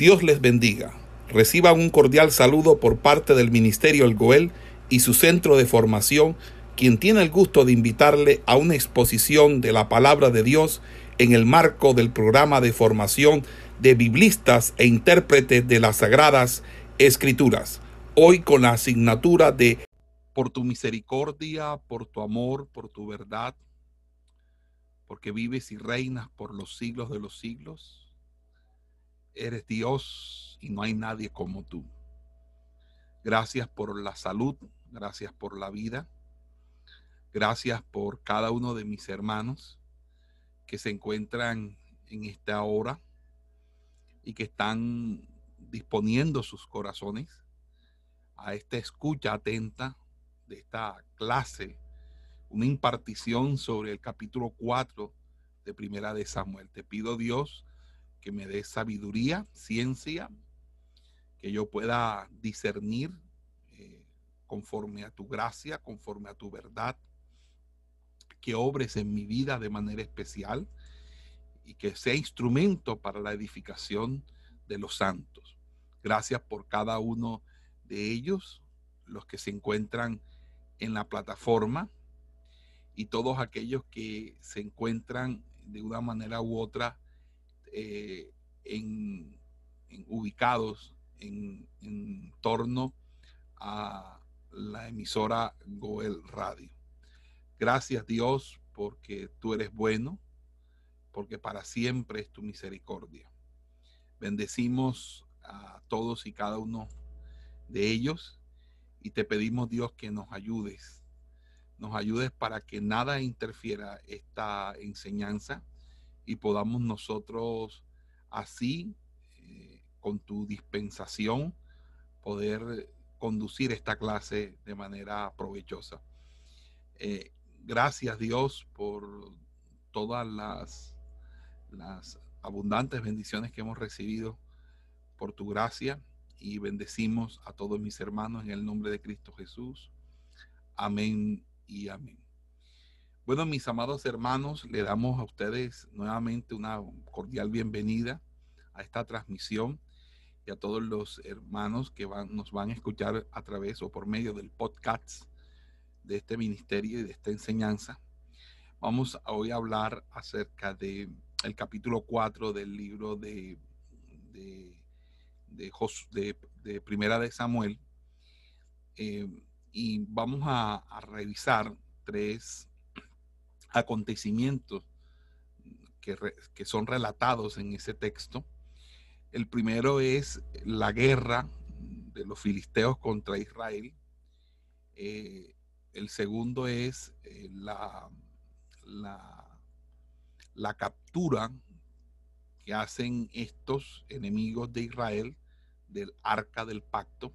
Dios les bendiga. Reciban un cordial saludo por parte del Ministerio El Goel y su centro de formación, quien tiene el gusto de invitarle a una exposición de la palabra de Dios en el marco del programa de formación de biblistas e intérpretes de las sagradas escrituras. Hoy con la asignatura de Por tu misericordia, por tu amor, por tu verdad, porque vives y reinas por los siglos de los siglos Eres Dios y no hay nadie como tú. Gracias por la salud, gracias por la vida, gracias por cada uno de mis hermanos que se encuentran en esta hora y que están disponiendo sus corazones a esta escucha atenta de esta clase, una impartición sobre el capítulo 4 de Primera de Samuel. Te pido Dios que me dé sabiduría, ciencia, que yo pueda discernir eh, conforme a tu gracia, conforme a tu verdad, que obres en mi vida de manera especial y que sea instrumento para la edificación de los santos. Gracias por cada uno de ellos, los que se encuentran en la plataforma y todos aquellos que se encuentran de una manera u otra eh, en, ubicados en, torno a la emisora Goel Radio. Gracias Dios porque tú eres bueno, porque para siempre es tu misericordia. Bendecimos a todos y cada uno de ellos y te pedimos Dios que nos ayudes, nos ayudes para que nada interfiera esta enseñanza y podamos nosotros así, eh, con tu dispensación, poder conducir esta clase de manera provechosa. Eh, gracias Dios por todas las, las abundantes bendiciones que hemos recibido por tu gracia y bendecimos a todos mis hermanos en el nombre de Cristo Jesús. Amén y amén. Bueno, mis amados hermanos, le damos a ustedes nuevamente una cordial bienvenida a esta transmisión y a todos los hermanos que van, nos van a escuchar a través o por medio del podcast de este ministerio y de esta enseñanza. Vamos a hoy a hablar acerca de el capítulo 4 del libro de, de, de, Primera de Samuel. Eh, y vamos a revisar tres acontecimientos que, que, son relatados en ese texto. El primero es la guerra de los filisteos contra Israel. Eh, el segundo es eh, la, la, la captura que hacen estos enemigos de Israel del arca del pacto.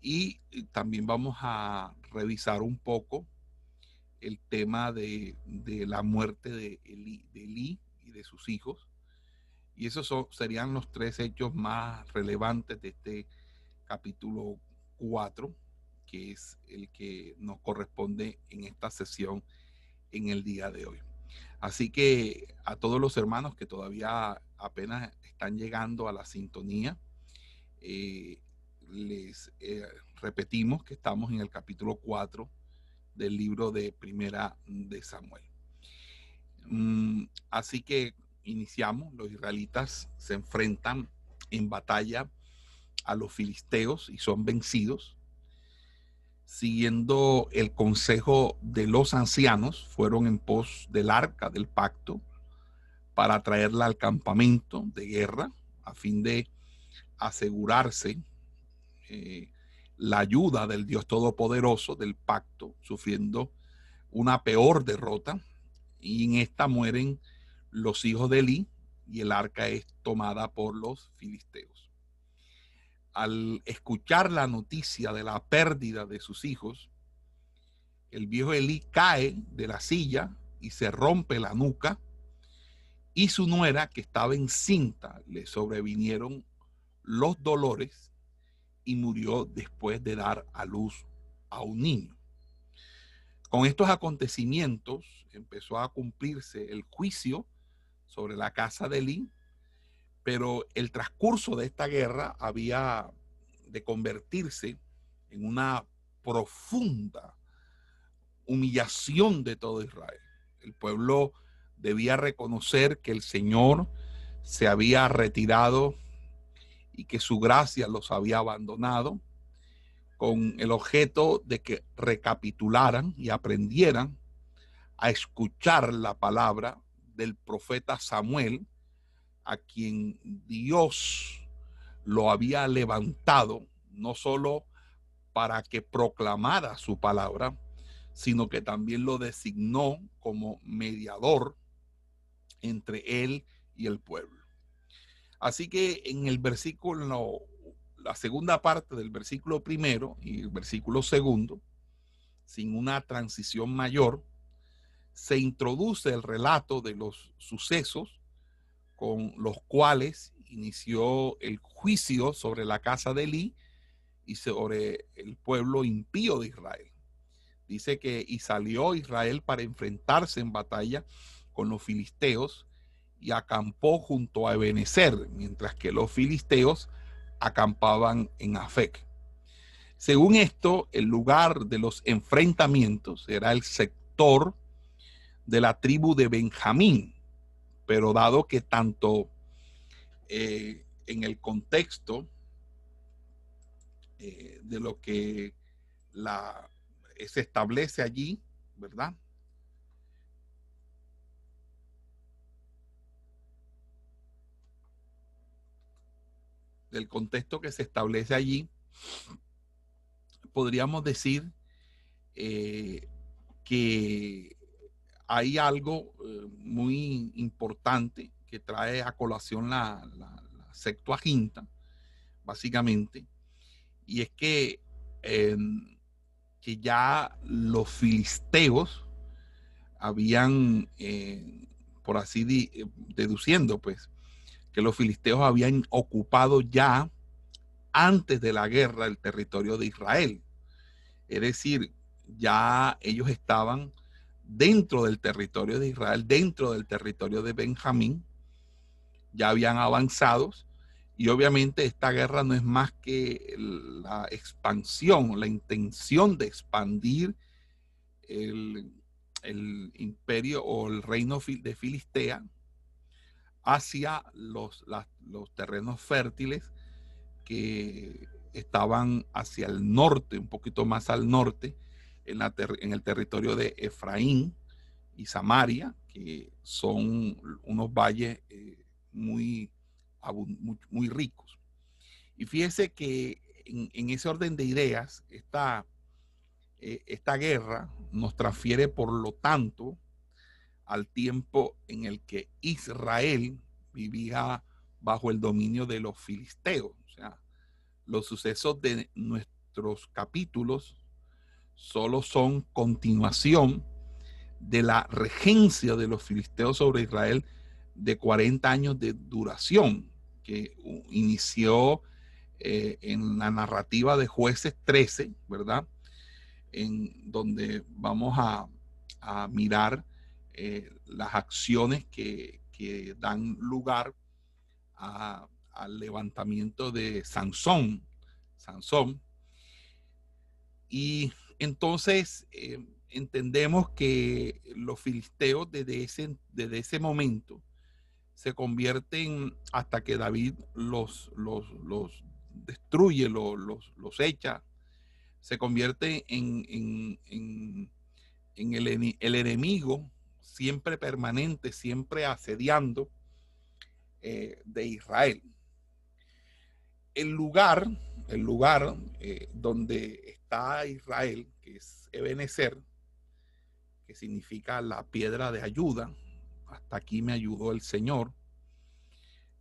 Y también vamos a revisar un poco el tema de, la muerte de Eli, y de sus hijos. Y esos serían los tres hechos más relevantes de este capítulo 4, que es el que nos corresponde en esta sesión en el día de hoy. Así que a todos los hermanos que todavía apenas están llegando a la sintonía, eh, les eh, repetimos que estamos en el capítulo 4 del libro de Primera de Samuel. Mm, así que iniciamos, los israelitas se enfrentan en batalla a los filisteos y son vencidos. Siguiendo el consejo de los ancianos, fueron en pos del arca del pacto para traerla al campamento de guerra a fin de asegurarse eh, la ayuda del Dios Todopoderoso del pacto, sufriendo una peor derrota. Y en esta mueren los hijos de Elí y el arca es tomada por los filisteos. Al escuchar la noticia de la pérdida de sus hijos, el viejo Elí cae de la silla y se rompe la nuca y su nuera que estaba encinta le sobrevinieron los dolores y murió después de dar a luz a un niño. Con estos acontecimientos empezó a cumplirse el juicio sobre la casa de Elí, Pero el transcurso de esta guerra había de convertirse en una profunda humillación de todo Israel. El pueblo debía reconocer que el Señor se había retirado y que su gracia los había abandonado con el objeto de que recapitularan y aprendieran a escuchar la palabra del profeta Samuel, a quien Dios lo había levantado, no solo para que proclamara su palabra, sino que también lo designó como mediador entre él y el pueblo. Así que en el versículo, la segunda parte del versículo primero y el versículo segundo, sin una transición mayor, se introduce el relato de los sucesos con los cuales inició el juicio sobre la casa de Elí y sobre el pueblo impío de Israel. Dice que y salió Israel para enfrentarse en batalla con los filisteos y acampó junto a Ebenezer, mientras que los filisteos acampaban en Afec. Según esto, el lugar de los enfrentamientos era el sector de la tribu de Benjamín, pero dado que tanto eh, en el contexto eh, de lo que se establece allí, ¿verdad? Del contexto que se establece allí, podríamos decir eh, que hay algo eh, muy importante que trae a colación la, la, Septuaginta, básicamente, y es que, em, que ya los filisteos habían, eh, por así deduciendo, pues, que los filisteos habían ocupado ya antes de la guerra el territorio de Israel. Es decir, ya ellos estaban dentro del territorio de Israel, dentro del territorio de Benjamín, ya habían avanzado y obviamente esta guerra no es más que la expansión, la intención de expandir el, el imperio o el reino de Filistea hacia los, los terrenos fértiles que estaban hacia el norte, un poquito más al norte, en, la en el territorio de Efraín y Samaria, que son unos valles eh, muy, muy, ricos. Y fíjese que en, ese orden de ideas, esta, eh, esta guerra nos transfiere, por lo tanto, al tiempo en el que Israel vivía bajo el dominio de los filisteos. O sea, los sucesos de nuestros capítulos solo son continuación de la regencia de los filisteos sobre Israel de 40 años de duración que inició eh, en la narrativa de jueces 13, ¿verdad? En donde vamos a, a mirar eh, las acciones que, dan lugar al levantamiento de Sansón. Sansón. Y entonces eh, entendemos que los filisteos desde ese, desde ese momento se convierten hasta que David los, los, los destruye, los, los, los, echa, se convierte en, en, en, en el, enemigo siempre permanente, siempre asediando eh, de Israel. El lugar, el lugar eh, donde está Israel, que es Ebenezer, que significa la piedra de ayuda, hasta aquí me ayudó el Señor.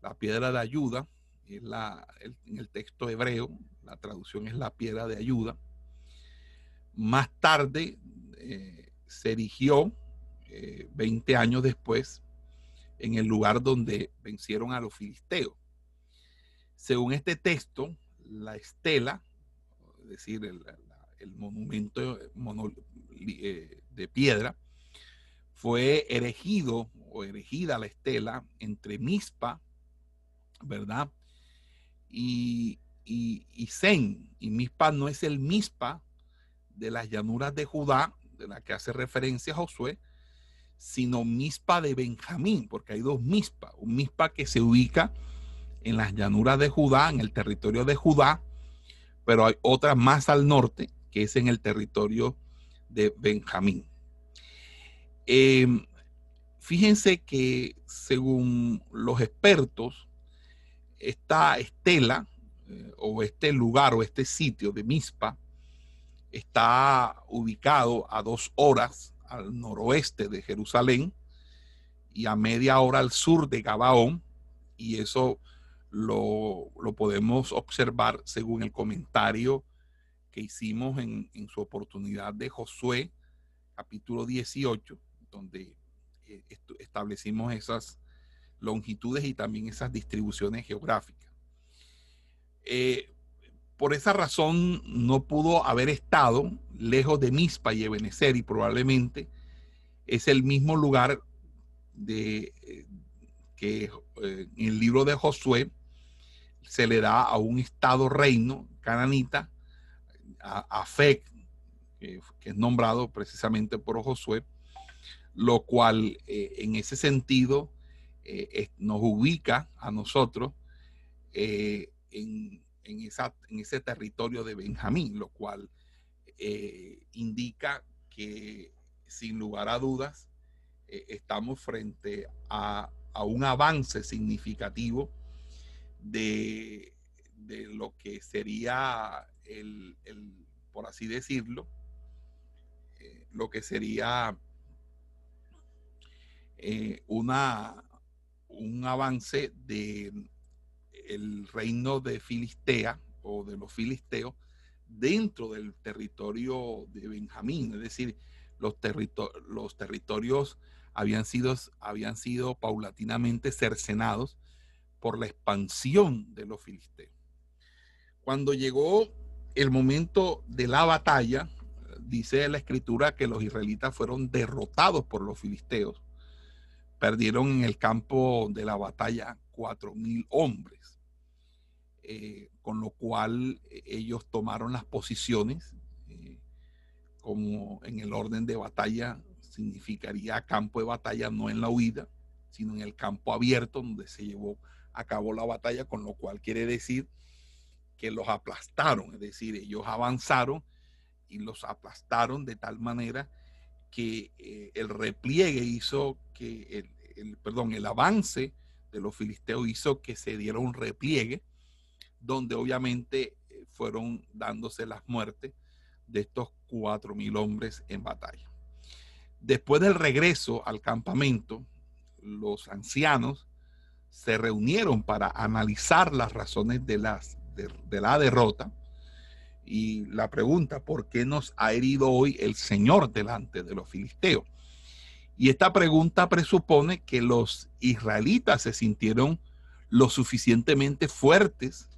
La piedra de ayuda la, en el texto hebreo, la traducción es la piedra de ayuda. Más tarde eh, se erigió 20 eh, años después en el lugar donde vencieron a los filisteos. Según este texto, la estela, es decir, el, monumento eh, de piedra, fue erigido o erigida la estela entre Mispa ¿verdad? Y, y, y Zen, y Mispa no es el Mispa de las llanuras de Judá, de la que hace referencia Josué, sino Mispa de Benjamín, porque hay dos Mispa, un Mispa que se ubica en las llanuras de Judá, en el territorio de Judá, pero hay otra más al norte, que es en el territorio de Benjamín. Em, fíjense que según los expertos, esta estela eh, o este lugar o este sitio de Mispa está ubicado a dos horas al noroeste de Jerusalén y a media hora al sur de Gabaón, y eso lo, podemos observar según el comentario que hicimos en, en, su oportunidad de Josué, capítulo 18, donde eh, establecimos esas longitudes y también esas distribuciones geográficas. Eh, por esa razón no pudo haber estado lejos de Mispa y Ebenezer y probablemente es el mismo lugar de, eh, que eh, en el libro de Josué se le da a un estado reino cananita, a, Fec, que, es nombrado precisamente por Josué, lo cual eh, en ese sentido nos ubica a nosotros en en, esa, en ese territorio de Benjamín, lo cual eh, indica que sin lugar a dudas eh, estamos frente a, un avance significativo de, lo que sería el, por así decirlo, eh, lo que sería una, un avance de el reino de Filistea o de los filisteos dentro del territorio de Benjamín, es decir, los, territorios habían sido, habían sido paulatinamente cercenados por la expansión de los filisteos. Cuando llegó el momento de la batalla, dice la escritura que los israelitas fueron derrotados por los filisteos. Perdieron en el campo de la batalla cuatro mil hombres. Eh, con lo cual eh, ellos tomaron las posiciones eh, como en el orden de batalla significaría campo de batalla no en la huida, sino en el campo abierto donde se llevó a cabo la batalla, con lo cual quiere decir que los aplastaron, es decir, ellos avanzaron y los aplastaron de tal manera que el repliegue hizo que el, perdón, el avance de los filisteos hizo que se diera un repliegue donde obviamente eh, fueron dándose las muertes de estos cuatro mil hombres en batalla. Después del regreso al campamento, los ancianos se reunieron para analizar las razones de, de, la derrota y la pregunta, ¿por qué nos ha herido hoy el Señor delante de los filisteos? Y esta pregunta presupone que los israelitas se sintieron lo suficientemente fuertes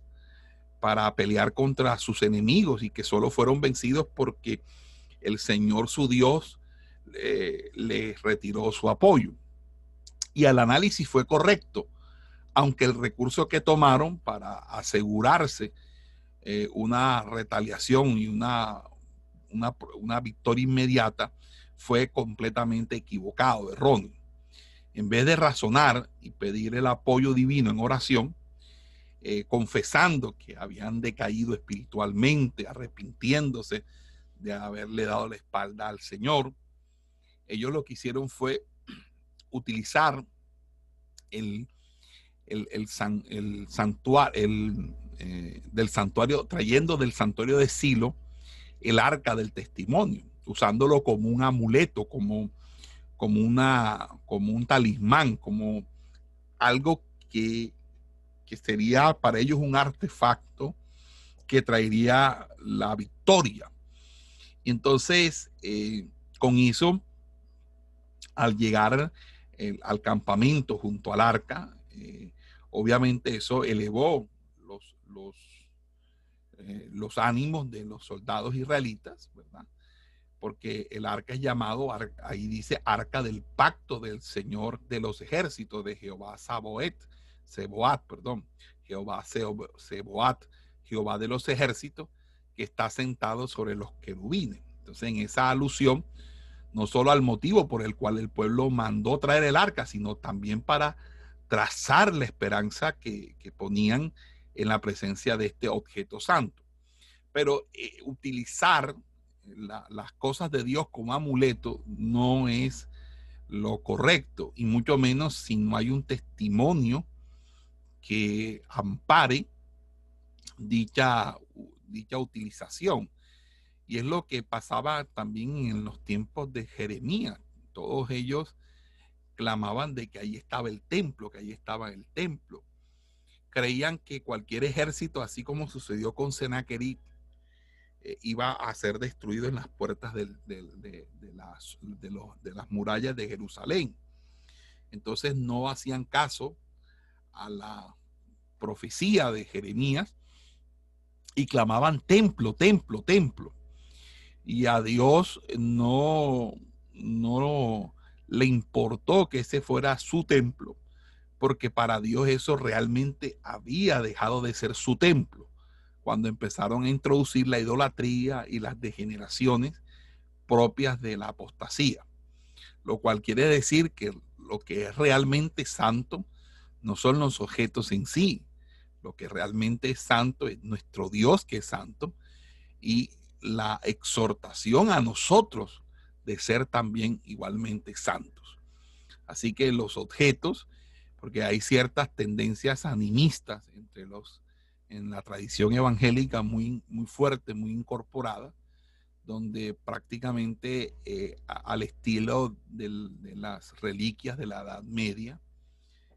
para pelear contra sus enemigos y que solo fueron vencidos porque el Señor su Dios eh, les retiró su apoyo. Y el análisis fue correcto, aunque el recurso que tomaron para asegurarse eh, una retaliación y una, una, una victoria inmediata fue completamente equivocado, erróneo. En vez de razonar y pedir el apoyo divino en oración, eh, confesando que habían decaído espiritualmente, arrepintiéndose de haberle dado la espalda al Señor. Ellos lo que hicieron fue utilizar el, el, el, santuario, el, eh, del santuario, trayendo del santuario de Silo el arca del testimonio, usándolo como un amuleto, como, como, una, como un talismán, como algo que que sería para ellos un artefacto que traería la victoria. Y entonces, eh, con eso, al llegar eh, al campamento junto al arca, eh, obviamente eso elevó los, los, los ánimos de los soldados israelitas, ¿verdad? Porque el arca es llamado, ahí dice, arca del pacto del Señor de los ejércitos de Jehová Saboet, Seboat, perdón, Jehová Seboat, Jehová de los ejércitos, que está sentado sobre los querubines. Entonces, en esa alusión, no solo al motivo por el cual el pueblo mandó traer el arca, sino también para trazar la esperanza que, ponían en la presencia de este objeto santo. Pero eh, utilizar las cosas de Dios como amuleto no es lo correcto, y mucho menos si no hay un testimonio que ampare dicha, dicha utilización. Y es lo que pasaba también en los tiempos de Jeremías. Todos ellos clamaban de que ahí estaba el templo, que ahí estaba el templo. Creían que cualquier ejército, así como sucedió con Sennacherib, eh, iba a ser destruido en las puertas de, las, de las murallas de Jerusalén. Entonces no hacían caso a la profecía de Jeremías y clamaban templo, templo, templo. Y a Dios no, no le importó que ese fuera su templo, porque para Dios eso realmente había dejado de ser su templo cuando empezaron a introducir la idolatría y las degeneraciones propias de la apostasía. Lo cual quiere decir que lo que es realmente santo no son los objetos en sí. Lo que realmente es santo es nuestro Dios que es santo y la exhortación a nosotros de ser también igualmente santos. Así que los objetos, porque hay ciertas tendencias animistas entre los en la tradición evangélica muy, muy fuerte, muy incorporada, donde prácticamente eh, al estilo de las reliquias de la Edad Media,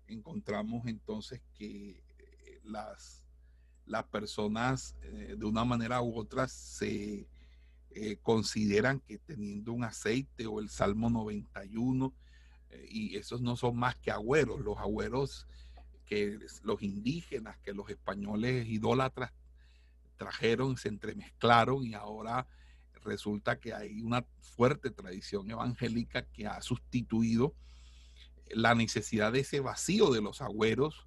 encontramos entonces que eh, las, las personas eh, de una manera u otra se consideran que teniendo un aceite o el Salmo 91, y esos no son más que agüeros, los agüeros que los indígenas, que los españoles idólatras trajeron, se entremezclaron y ahora resulta que hay una fuerte tradición evangélica que ha sustituido la necesidad de ese vacío de los agüeros,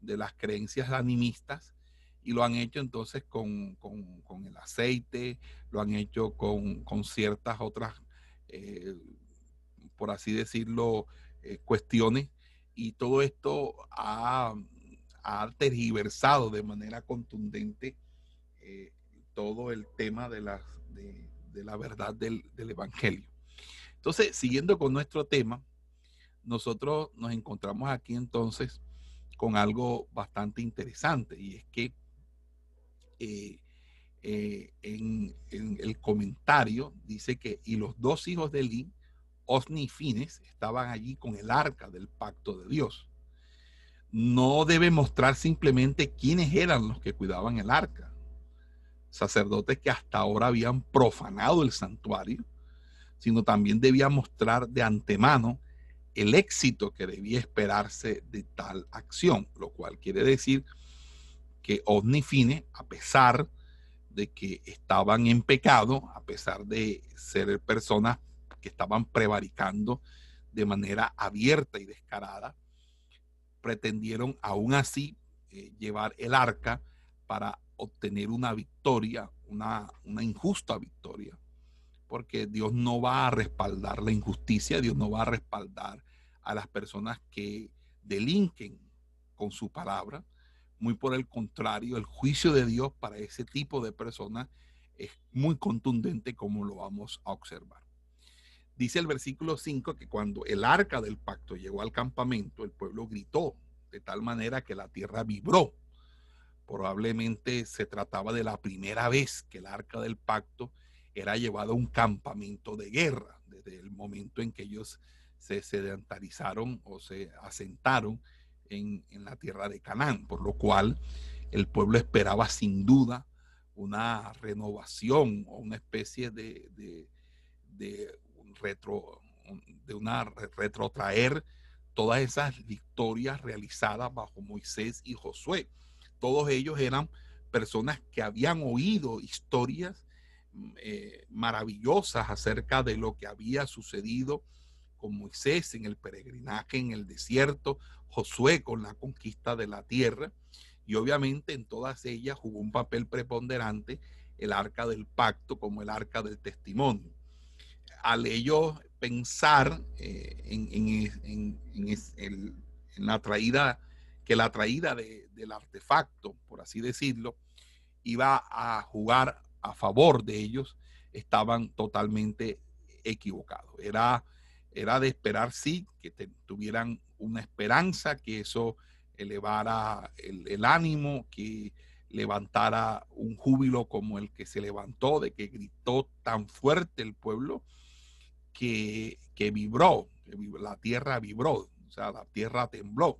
de las creencias animistas, y lo han hecho entonces con, el aceite, lo han hecho con, ciertas otras, eh, por así decirlo, eh, cuestiones y todo esto ha, tergiversado de manera contundente eh, todo el tema de la, de, la verdad del, Evangelio. Entonces, siguiendo con nuestro tema, nosotros nos encontramos aquí entonces con algo bastante interesante y es que eh, eh, en, el comentario dice que y los dos hijos de Eli Osni y Fines estaban allí con el arca del pacto de Dios. No debe mostrar simplemente quiénes eran los que cuidaban el arca. Sacerdotes que hasta ahora habían profanado el santuario, sino también debía mostrar de antemano el éxito que debía esperarse de tal acción, lo cual quiere decir que Fines, a pesar de que estaban en pecado, a pesar de ser personas que estaban prevaricando de manera abierta y descarada, pretendieron aún así eh, llevar el arca para obtener una victoria, una injusta victoria, porque Dios no va a respaldar la injusticia, Dios no va a respaldar a las personas que delinquen con su palabra. Muy por el contrario, el juicio de Dios para ese tipo de personas es muy contundente como lo vamos a observar. Dice el versículo 5 que cuando el arca del pacto llegó al campamento, el pueblo gritó de tal manera que la tierra vibró. Probablemente se trataba de la primera vez que el arca del pacto era llevado a un campamento de guerra, desde el momento en que ellos se sedentarizaron o se asentaron en, la tierra de Canaán, por lo cual el pueblo esperaba sin duda una renovación o una especie de, de retro, de una retrotraer todas esas victorias realizadas bajo Moisés y Josué. Todos ellos eran personas que habían oído historias eh, maravillosas acerca de lo que había sucedido con Moisés en el peregrinaje en el desierto, Josué con la conquista de la tierra, y obviamente en todas ellas jugó un papel preponderante el arca del pacto como el arca del testimonio. Al ellos pensar eh, en, la traída, que la traída del artefacto, por así decirlo, iba a jugar a favor de ellos, estaban totalmente equivocados. Era, era de esperar, sí, que tuvieran una esperanza, que eso elevara el, ánimo, que levantara un júbilo como el que se levantó, de que gritó tan fuerte el pueblo que, vibró, que la tierra vibró, o sea, la tierra tembló.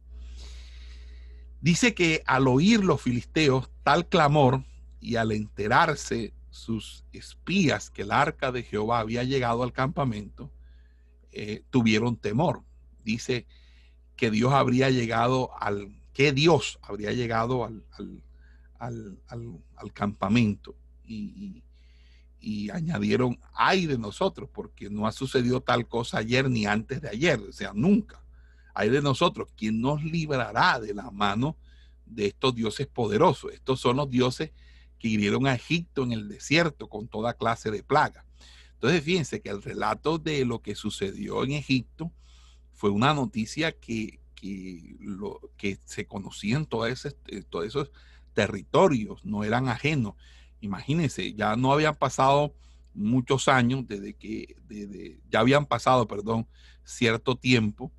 Dice que al oír los filisteos tal clamor y al enterarse sus espías que el arca de Jehová había llegado al campamento, eh, tuvieron temor. Dice que Dios habría llegado al, que Dios habría llegado al, al, campamento y, y, añadieron, ay de nosotros, porque no ha sucedido tal cosa ayer ni antes de ayer, o sea, nunca. Hay de nosotros, quien nos librará de la mano de estos dioses poderosos. Estos son los dioses que hirieron a Egipto en el desierto con toda clase de plaga. Entonces, fíjense que el relato de lo que sucedió en Egipto fue una noticia que, que, lo, que se conocían todos esos, eh, todos esos territorios, no eran ajenos. Imagínense, ya no habían pasado muchos años desde que, ya habían pasado, perdón, cierto tiempo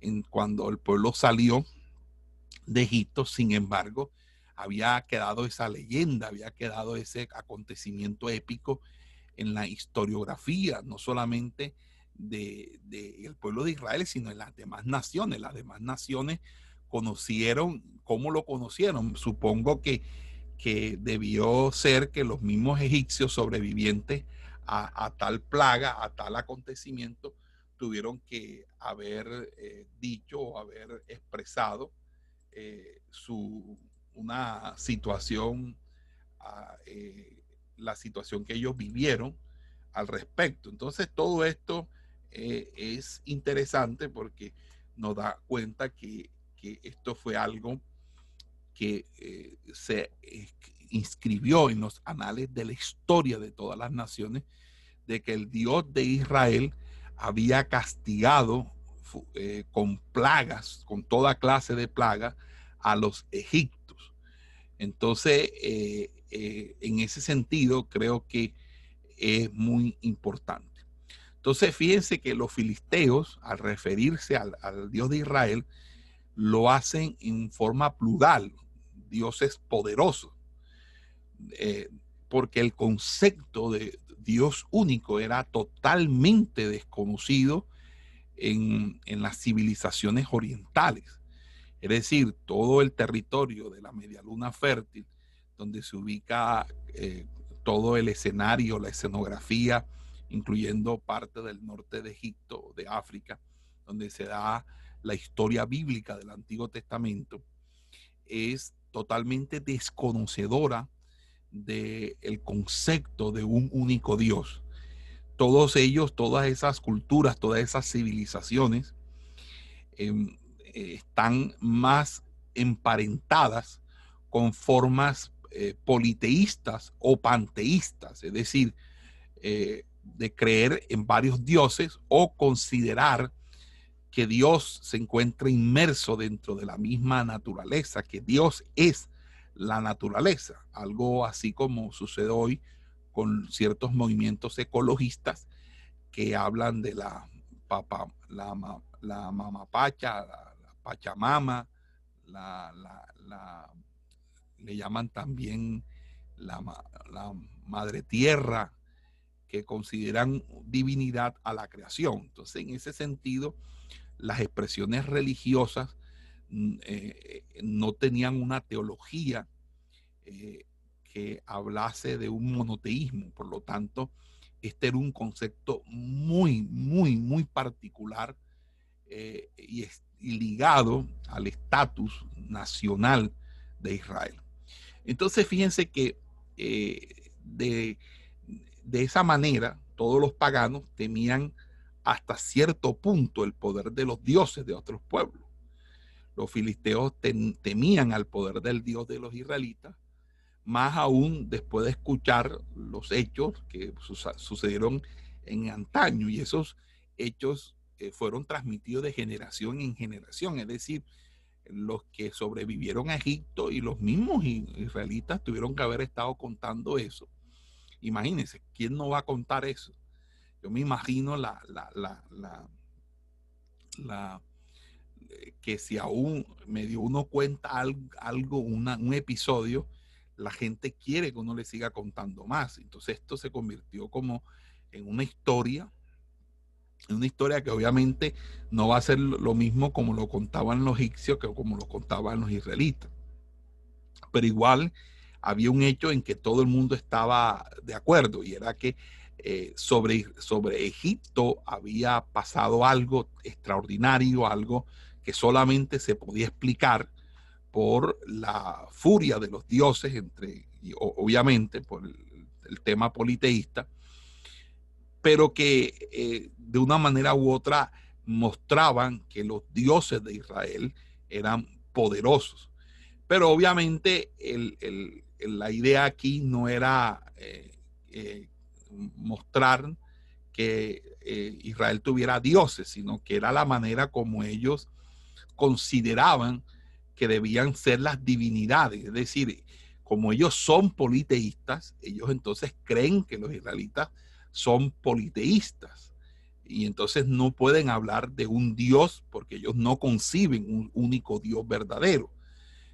en cuando el pueblo salió de Egipto, sin embargo, había quedado esa leyenda, había quedado ese acontecimiento épico en la historiografía, no solamente del de, pueblo de Israel, sino en las demás naciones. Las demás naciones conocieron, ¿cómo lo conocieron? Supongo que, que debió ser que los mismos egipcios sobrevivientes a, tal plaga, a tal acontecimiento, tuvieron que haber eh, dicho o haber expresado eh, su, una situación, ah, eh, la situación que ellos vivieron al respecto. Entonces todo esto eh, es interesante porque nos da cuenta que, esto fue algo que eh, se inscribió en los anales de la historia de todas las naciones, de que el Dios de Israel había castigado con plagas, con toda clase de plagas, a los egiptos. Entonces, en ese sentido, creo que es muy importante. Entonces, fíjense que los filisteos, al referirse al, Dios de Israel, lo hacen en forma plural, dioses poderosos, eh, porque el concepto de Dios único era totalmente desconocido en, las civilizaciones orientales. Es decir, todo el territorio de la media luna fértil, donde se ubica eh, todo el escenario, la escenografía, incluyendo parte del norte de Egipto, de África, donde se da la historia bíblica del Antiguo Testamento, es totalmente desconocedora del concepto de un único Dios. Todos ellos, todas esas culturas, todas esas civilizaciones em, están más emparentadas con formas eh, politeístas o panteístas, es decir, eh, de creer en varios dioses o considerar que Dios se encuentra inmerso dentro de la misma naturaleza, que Dios es la naturaleza, algo así como sucede hoy con ciertos movimientos ecologistas que hablan de la, papa, la, la mamapacha, pachamama, la, la, le llaman también la, la madre tierra, que consideran divinidad a la creación. Entonces, en ese sentido, las expresiones religiosas mm, eh, no tenían una teología eh, que hablase de un monoteísmo. Por lo tanto, este era un concepto muy, muy, muy particular eh, y, ligado al estatus nacional de Israel. Entonces, fíjense que de de esa manera todos los paganos temían hasta cierto punto el poder de los dioses de otros pueblos. Los filisteos temían al poder del Dios de los israelitas, más aún después de escuchar los hechos que sucedieron en antaño y esos hechos eh, fueron transmitidos de generación en generación, es decir, los que sobrevivieron a Egipto y los mismos israelitas tuvieron que haber estado contando eso. Imagínense, ¿quién no va a contar eso? Yo me imagino la, la, la, la, eh, que si aún medio uno cuenta algo, un episodio, la gente quiere que uno le siga contando más. Entonces esto se convirtió como en una historia, en una historia que obviamente no va a ser lo mismo como lo contaban los egipcios que como lo contaban los israelitas. Pero igual había un hecho en que todo el mundo estaba de acuerdo y era que eh, sobre, sobre Egipto había pasado algo extraordinario, algo que solamente se podía explicar por la furia de los dioses, entre, obviamente por el, tema politeísta, pero que eh, de una manera u otra mostraban que los dioses de Israel eran poderosos. Pero obviamente la idea aquí no era eh, eh, mostrar que Israel tuviera dioses, sino que era la manera como ellos consideraban que debían ser las divinidades. Es decir, como ellos son politeístas, ellos entonces creen que los israelitas son politeístas. Y entonces no pueden hablar de un Dios porque ellos no conciben un único Dios verdadero,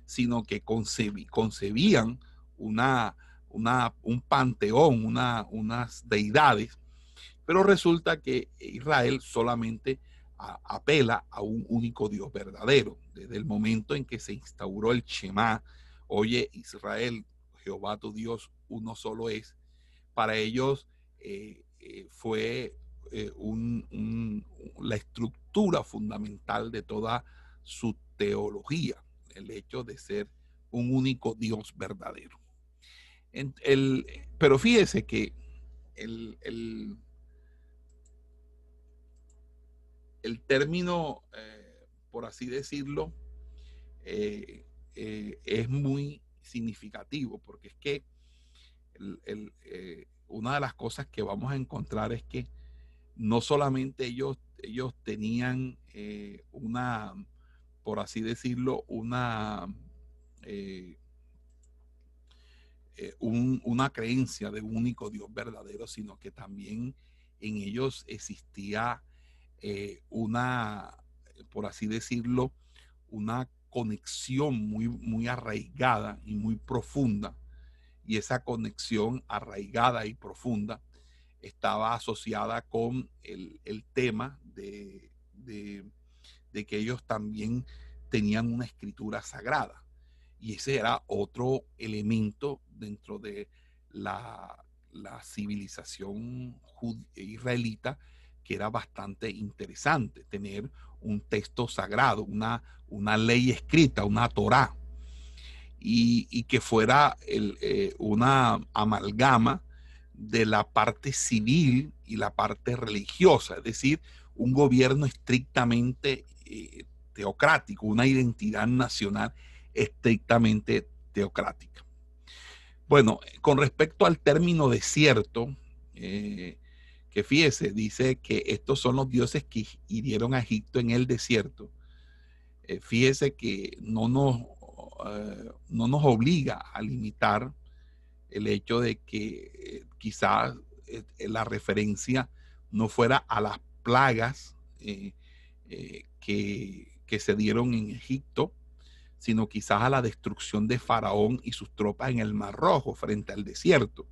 sino que concebían una, un panteón, una, unas deidades. Pero resulta que Israel solamente apela a un único Dios verdadero. Desde el momento en que se instauró el Shema, oye Israel, Jehová tu Dios, uno solo es, para ellos eh, eh, fue eh, la estructura fundamental de toda su teología, el hecho de ser un único Dios verdadero. el, pero fíjese que el, el término, eh, por así decirlo, es muy significativo, porque es que una de las cosas que vamos a encontrar es que no solamente ellos, ellos tenían una, por así decirlo, una, una creencia de un único Dios verdadero, sino que también en ellos existía eh, una, por así decirlo, una conexión muy, muy arraigada y muy profunda. Y esa conexión arraigada y profunda estaba asociada con el, tema de, que ellos también tenían una escritura sagrada. Y ese era otro elemento dentro de la, la civilización israelita que era bastante interesante tener un texto sagrado, una, una ley escrita, una Torah, y, que fuera eh, una amalgama de la parte civil y la parte religiosa, es decir, un gobierno estrictamente eh, teocrático, una identidad nacional estrictamente teocrática. Bueno, con respecto al término desierto, eh, que fíjese, dice que estos son los dioses que hirieron a Egipto en el desierto. Fíjese que no nos, eh, no nos obliga a limitar el hecho de que eh, quizás la referencia no fuera a las plagas que, que se dieron en Egipto, sino quizás a la destrucción de Faraón y sus tropas en el Mar Rojo frente al desierto.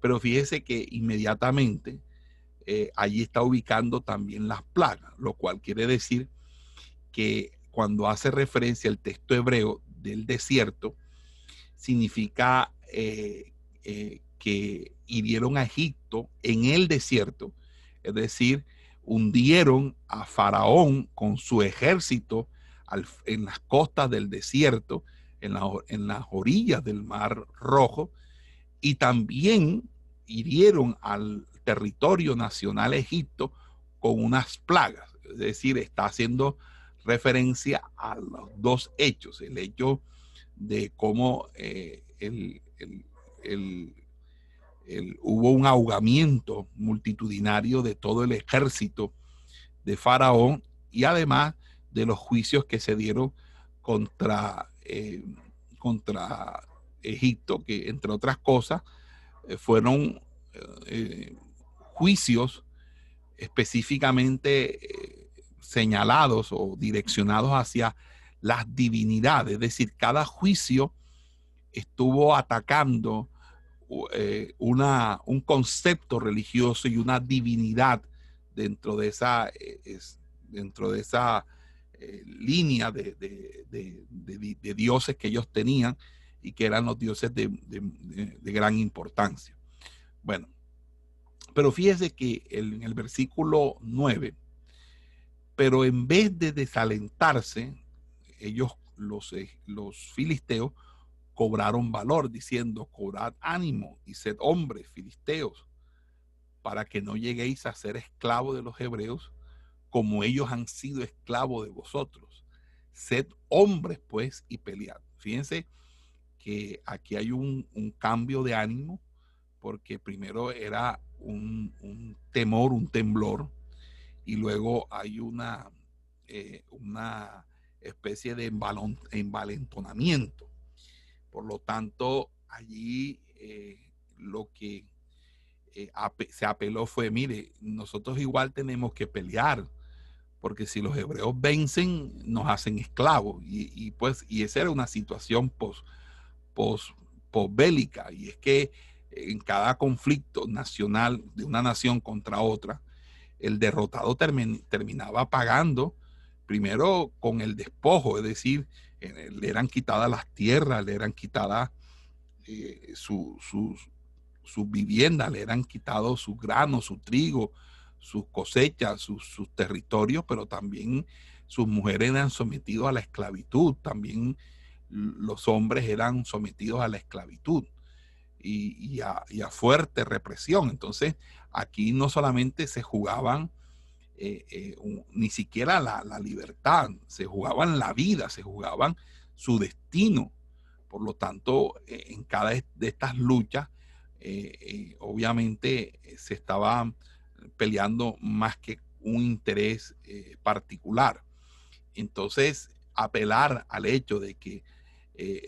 Pero fíjese que inmediatamente eh, allí está ubicando también las plagas, lo cual quiere decir que cuando hace referencia al texto hebreo del desierto, significa eh, eh, que hirieron a Egipto en el desierto, es decir, hundieron a Faraón con su ejército en las costas del desierto, en, en las orillas del Mar Rojo, y también hirieron al territorio nacional Egipto, con unas plagas. Es decir, está haciendo referencia a los dos hechos. El hecho de cómo eh, hubo un ahogamiento multitudinario de todo el ejército de Faraón y además de los juicios que se dieron contra, eh, contra Egipto, que entre otras cosas eh, fueron juicios específicamente señalados o direccionados hacia las divinidades, es decir, cada juicio estuvo atacando una, un concepto religioso y una divinidad dentro de esa, dentro de esa eh, línea de, dioses que ellos tenían y que eran los dioses de, gran importancia. Bueno, pero fíjese que en el versículo 9, pero en vez de desalentarse, ellos, los, eh, los filisteos, cobraron valor, diciendo, cobrad ánimo y sed hombres, filisteos, para que no lleguéis a ser esclavos de los hebreos, como ellos han sido esclavos de vosotros. Sed hombres, pues, y pelead. Fíjense que aquí hay un, cambio de ánimo, porque primero era un, temor, un temblor, y luego hay una, eh, una especie de envalentonamiento. Por lo tanto, allí eh, lo que eh, se apeló fue, mire, nosotros igual tenemos que pelear, porque si los hebreos vencen, nos hacen esclavos. Y, pues, y esa era una situación post, post, bélica. Y es que en cada conflicto nacional de una nación contra otra, el derrotado terminaba pagando primero con el despojo, es decir, le eran quitadas las tierras, le eran quitadas eh, sus viviendas, le eran quitados sus granos, su trigo, sus cosechas, sus, territorios, pero también sus mujeres eran sometidos a la esclavitud, también los hombres eran sometidos a la esclavitud y, a, fuerte represión. Entonces, aquí no solamente se jugaban eh, eh, ni siquiera la, libertad, se jugaban la vida, se jugaban su destino. Por lo tanto, eh, en cada de estas luchas, obviamente se estaban peleando más que un interés particular. Entonces, apelar al hecho de que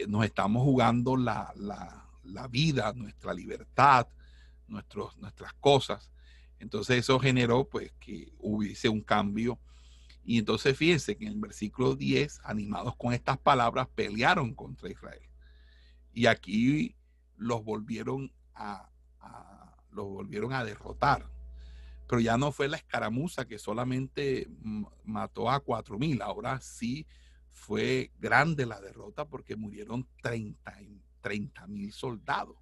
nos estamos jugando la, vida, nuestra libertad, nuestros, nuestras cosas. Entonces eso generó pues que hubiese un cambio. Y entonces fíjense que en el versículo 10, animados con estas palabras, pelearon contra Israel. Y aquí los volvieron a los volvieron a derrotar pero ya no fue la escaramuza que solamente mató a cuatro mil, ahora sí fue grande la derrota porque murieron 30 mil soldados.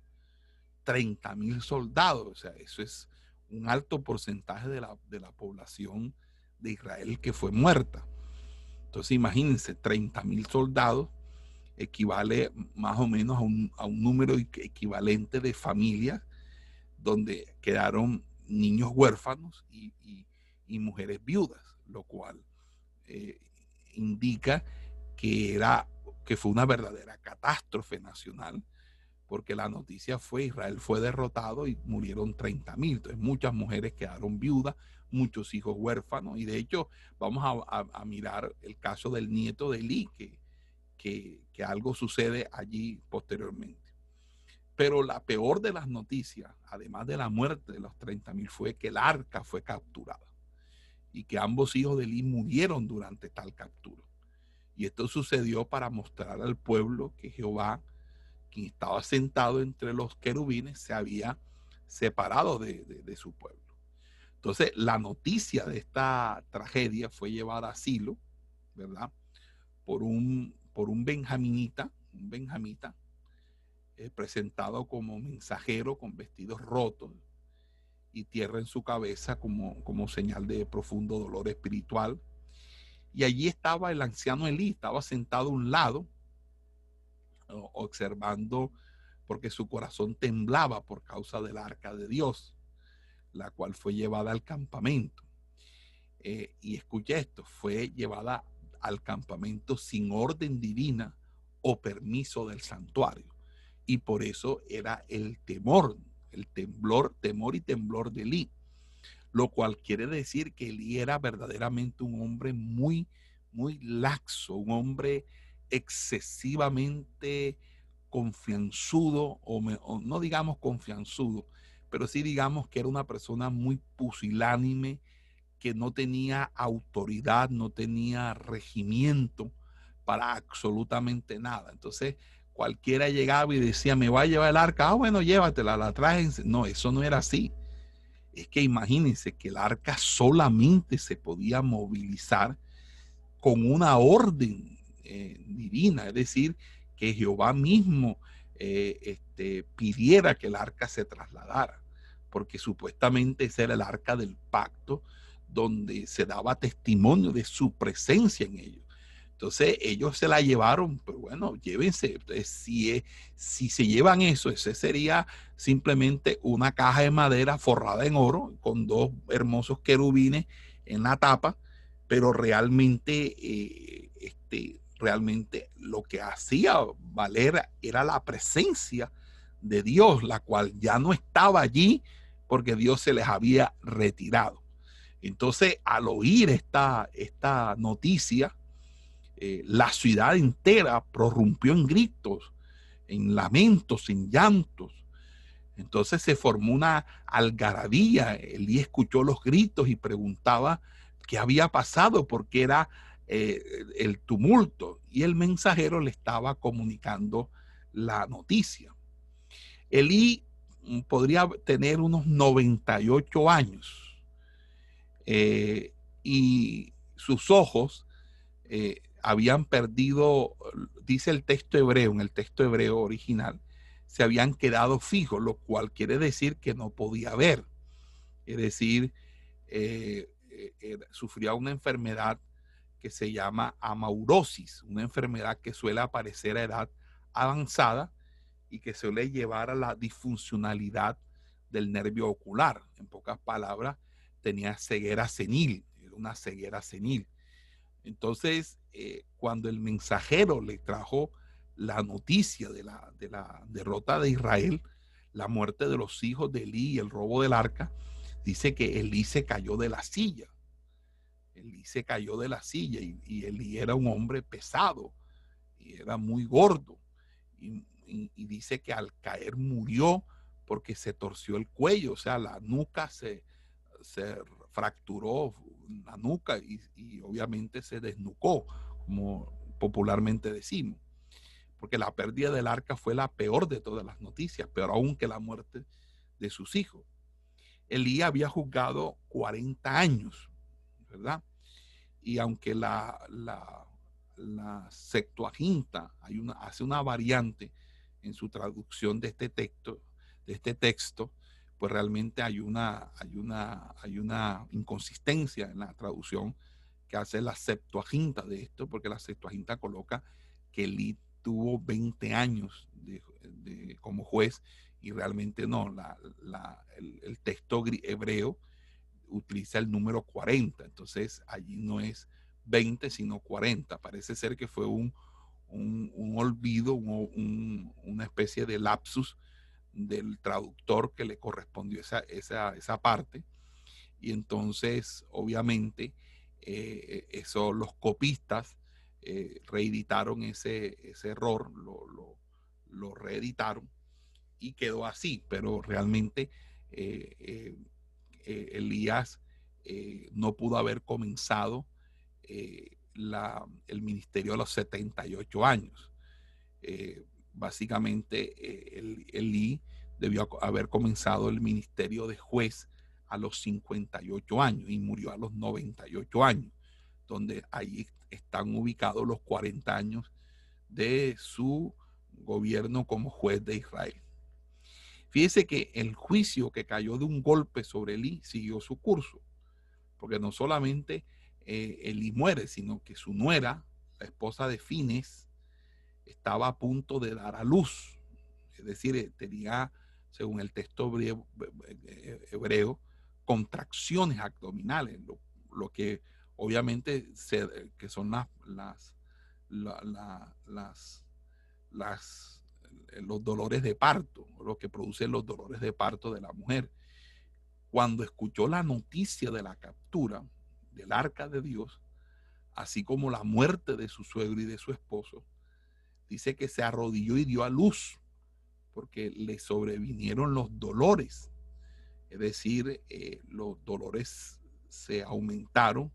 30 mil soldados, o sea, eso es un alto porcentaje de la, de la población de Israel que fue muerta. Entonces imagínense, 30 mil soldados equivale más o menos a un, a un número equivalente de familias donde quedaron niños huérfanos y, mujeres viudas, lo cual eh, indica que, era, que fue una verdadera catástrofe nacional, porque la noticia fue Israel fue derrotado y murieron 30 mil. Entonces muchas mujeres quedaron viudas, muchos hijos huérfanos, y de hecho vamos a, mirar el caso del nieto de Eli, que, que algo sucede allí posteriormente. Pero la peor de las noticias, además de la muerte de los 30 mil, fue que el arca fue capturada y que ambos hijos de Eli murieron durante tal captura. Y esto sucedió para mostrar al pueblo que Jehová, quien estaba sentado entre los querubines, se había separado de, su pueblo. Entonces, la noticia de esta tragedia fue llevada a Silo, ¿verdad? Por un, por un benjaminita, un benjamita, eh, presentado como mensajero con vestidos rotos y tierra en su cabeza como, como señal de profundo dolor espiritual. Y allí estaba el anciano Elí, estaba sentado a un lado, observando, porque su corazón temblaba por causa del arca de Dios, la cual fue llevada al campamento. eh, y escucha esto, fue llevada al campamento sin orden divina o permiso del santuario. Y por eso era el temor, el temblor, temor y temblor de Elí. Lo cual quiere decir que Elí era verdaderamente un hombre muy, muy laxo, un hombre excesivamente confianzudo, o, no digamos confianzudo, pero sí digamos que era una persona muy pusilánime, que no tenía autoridad, no tenía regimiento para absolutamente nada. Entonces, cualquiera llegaba y decía, me va a llevar el arca, ah, bueno, llévatela, la traje. No, eso no era así. Es que imagínense que el arca solamente se podía movilizar con una orden eh, divina, es decir, que Jehová mismo eh, este, pidiera que el arca se trasladara, porque supuestamente ese era el arca del pacto donde se daba testimonio de su presencia en ellos. Entonces ellos se la llevaron, pero bueno, llévense. si, si se llevan eso, ese sería simplemente una caja de madera forrada en oro con dos hermosos querubines en la tapa, pero realmente, eh, este, realmente lo que hacía valer era la presencia de Dios, la cual ya no estaba allí porque Dios se les había retirado. Entonces, al oír esta, esta noticia, eh, la ciudad entera prorrumpió en gritos, en lamentos, en llantos. Entonces se formó una algarabía. Elí escuchó los gritos y preguntaba qué había pasado, porque era eh, el tumulto. Y el mensajero le estaba comunicando la noticia. Elí mm, podría tener unos 98 años eh, y sus ojos eh, habían perdido, dice el texto hebreo, en el texto hebreo original, se habían quedado fijos, lo cual quiere decir que no podía ver. Es decir, sufría una enfermedad que se llama amaurosis, una enfermedad que suele aparecer a edad avanzada y que suele llevar a la disfuncionalidad del nervio ocular. En pocas palabras, tenía ceguera senil, era una ceguera senil. Entonces, eh, cuando el mensajero le trajo la noticia de la, de la derrota de Israel, la muerte de los hijos de Elí y el robo del arca, dice que Elí se cayó de la silla. Elí se cayó de la silla y, y Elí era un hombre pesado y era muy gordo. y, dice que al caer murió porque se torció el cuello, o sea, la nuca se, se fracturó la nuca y, obviamente se desnucó, como popularmente decimos. Porque la pérdida del arca fue la peor de todas las noticias, peor aún que la muerte de sus hijos. Elías había juzgado 40 años, ¿verdad? Y aunque la, la, la Septuaginta hay una, hace una variante en su traducción de este texto, de este texto, pues realmente hay una, hay una, hay una inconsistencia en la traducción que hace la Septuaginta de esto, porque la Septuaginta coloca que Eli tuvo 20 años de, como juez y realmente no, la, el, texto hebreo utiliza el número 40, entonces allí no es 20 sino 40, parece ser que fue un, un, olvido, una especie de lapsus del traductor que le correspondió esa, esa, parte. Y entonces, obviamente, eh, eso, los copistas eh, reeditaron ese, ese error, lo, lo, reeditaron y quedó así, pero realmente eh, Elías no pudo haber comenzado la, el ministerio a los 78 años básicamente eh, Elí debió haber comenzado el ministerio de juez a los 58 años y murió a los 98 años, donde ahí están ubicados los 40 años de su gobierno como juez de Israel. Fíjese que el juicio que cayó de un golpe sobre Elí siguió su curso, porque no solamente eh, Elí muere, sino que su nuera, la esposa de Fines, estaba a punto de dar a luz. Es decir, eh, tenía, según el texto hebreo, eh, contracciones abdominales, lo, que obviamente se, que son las, las, las, los dolores de parto, lo que producen los dolores de parto de la mujer. Cuando escuchó la noticia de la captura del arca de Dios, así como la muerte de su suegro y de su esposo, dice que se arrodilló y dio a luz, porque le sobrevinieron los dolores. Es decir, eh, los dolores se aumentaron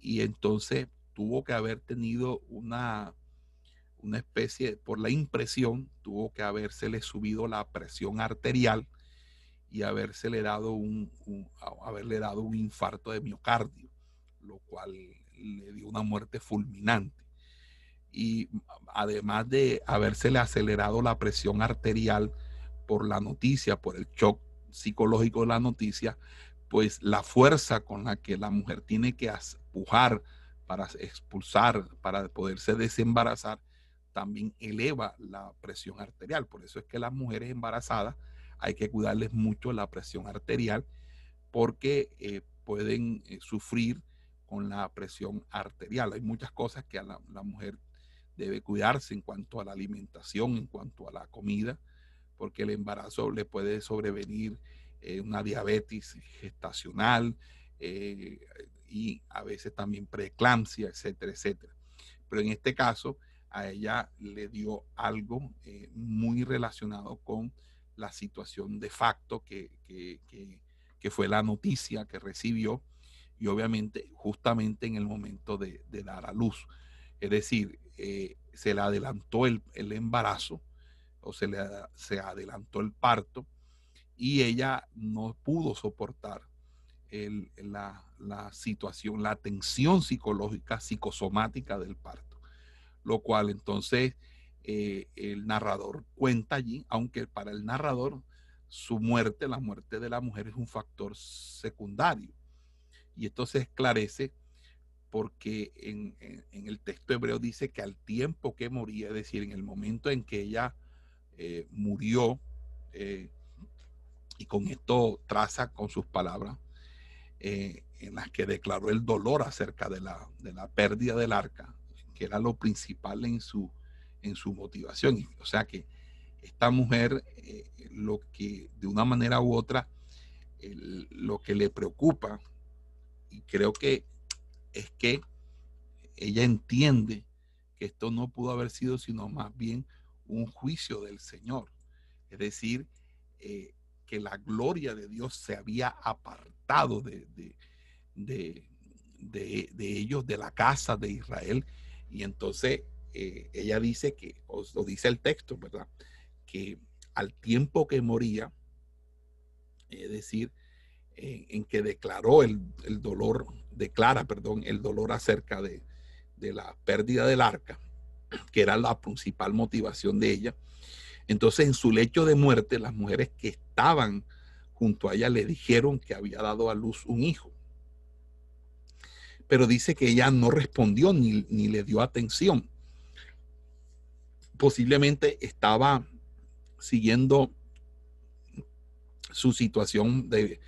y entonces tuvo que haber tenido una, una especie, por la impresión, tuvo que habérsele subido la presión arterial y habérsele dado un, haberle dado un infarto de miocardio, lo cual le dio una muerte fulminante. Y además de habérsele acelerado la presión arterial por la noticia, por el shock psicológico de la noticia, pues la fuerza con la que la mujer tiene que empujar para expulsar, para poderse desembarazar, también eleva la presión arterial. Por eso es que las mujeres embarazadas hay que cuidarles mucho la presión arterial porque eh, pueden eh, sufrir con la presión arterial. Hay muchas cosas que la, mujer debe cuidarse en cuanto a la alimentación, en cuanto a la comida, porque el embarazo le puede sobrevenir eh, una diabetes gestacional y a veces también preeclampsia, etcétera, etcétera. Pero en este caso, a ella le dio algo eh, muy relacionado con la situación de facto que, fue la noticia que recibió y obviamente justamente en el momento de, dar a luz. Es decir, se le adelantó el, embarazo o se le se adelantó el parto y ella no pudo soportar la, situación, la tensión psicológica, psicosomática del parto, lo cual entonces eh, el narrador cuenta allí, aunque para el narrador su muerte, la muerte de la mujer es un factor secundario. Y esto se esclarece porque en, el texto hebreo dice que al tiempo que moría, es decir, en el momento en que ella eh, murió, eh, y con esto traza con sus palabras en las que declaró el dolor acerca de la, de la pérdida del arca, que era lo principal en su, en su motivación. O sea que esta mujer, eh, lo que de una manera u otra, lo que le preocupa, y creo que es que ella entiende que esto no pudo haber sido sino más bien un juicio del Señor. Es decir, eh, que la gloria de Dios se había apartado de, de, ellos, de la casa de Israel. Y entonces eh, ella dice que, o, dice el texto, ¿verdad? Que al tiempo que moría, es decir, en, que declaró el, el, dolor, declara, perdón, el dolor acerca de, de la pérdida del arca, que era la principal motivación de ella, entonces, en su lecho de muerte, las mujeres que estaban junto a ella le dijeron que había dado a luz un hijo. Pero dice que ella no respondió ni, le dio atención. Posiblemente estaba siguiendo su situación de,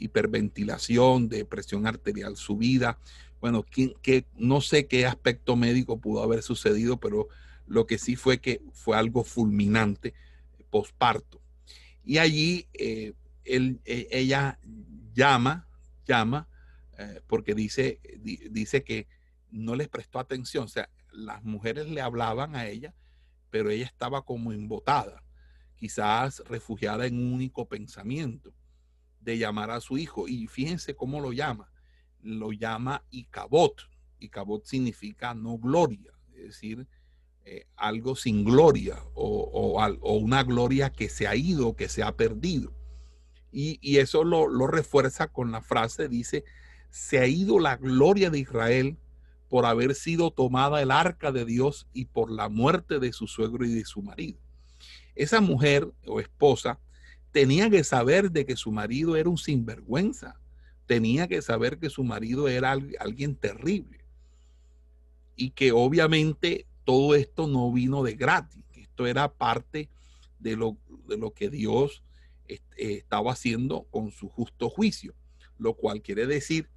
hiperventilación, de presión arterial subida. Bueno, que, no sé qué aspecto médico pudo haber sucedido, pero lo que sí fue que fue algo fulminante posparto. Y allí eh, él, e, ella llama, llama, eh, porque dice, dice que no les prestó atención. O sea, las mujeres le hablaban a ella, pero ella estaba como embotada, quizás refugiada en un único pensamiento de llamar a su hijo. Y fíjense cómo lo llama. Lo llama Icabot. Icabot significa no gloria, es decir, eh, algo sin gloria o, una gloria que se ha ido, que se ha perdido. Y, eso lo, lo, refuerza con la frase, dice, se ha ido la gloria de Israel por haber sido tomada el arca de Dios y por la muerte de su suegro y de su marido. Esa mujer o esposa tenía que saber de que su marido era un sinvergüenza, tenía que saber que su marido era alguien terrible y que obviamente todo esto no vino de gratis, esto era parte de lo, de lo que Dios eh, estaba haciendo con su justo juicio, lo cual quiere decir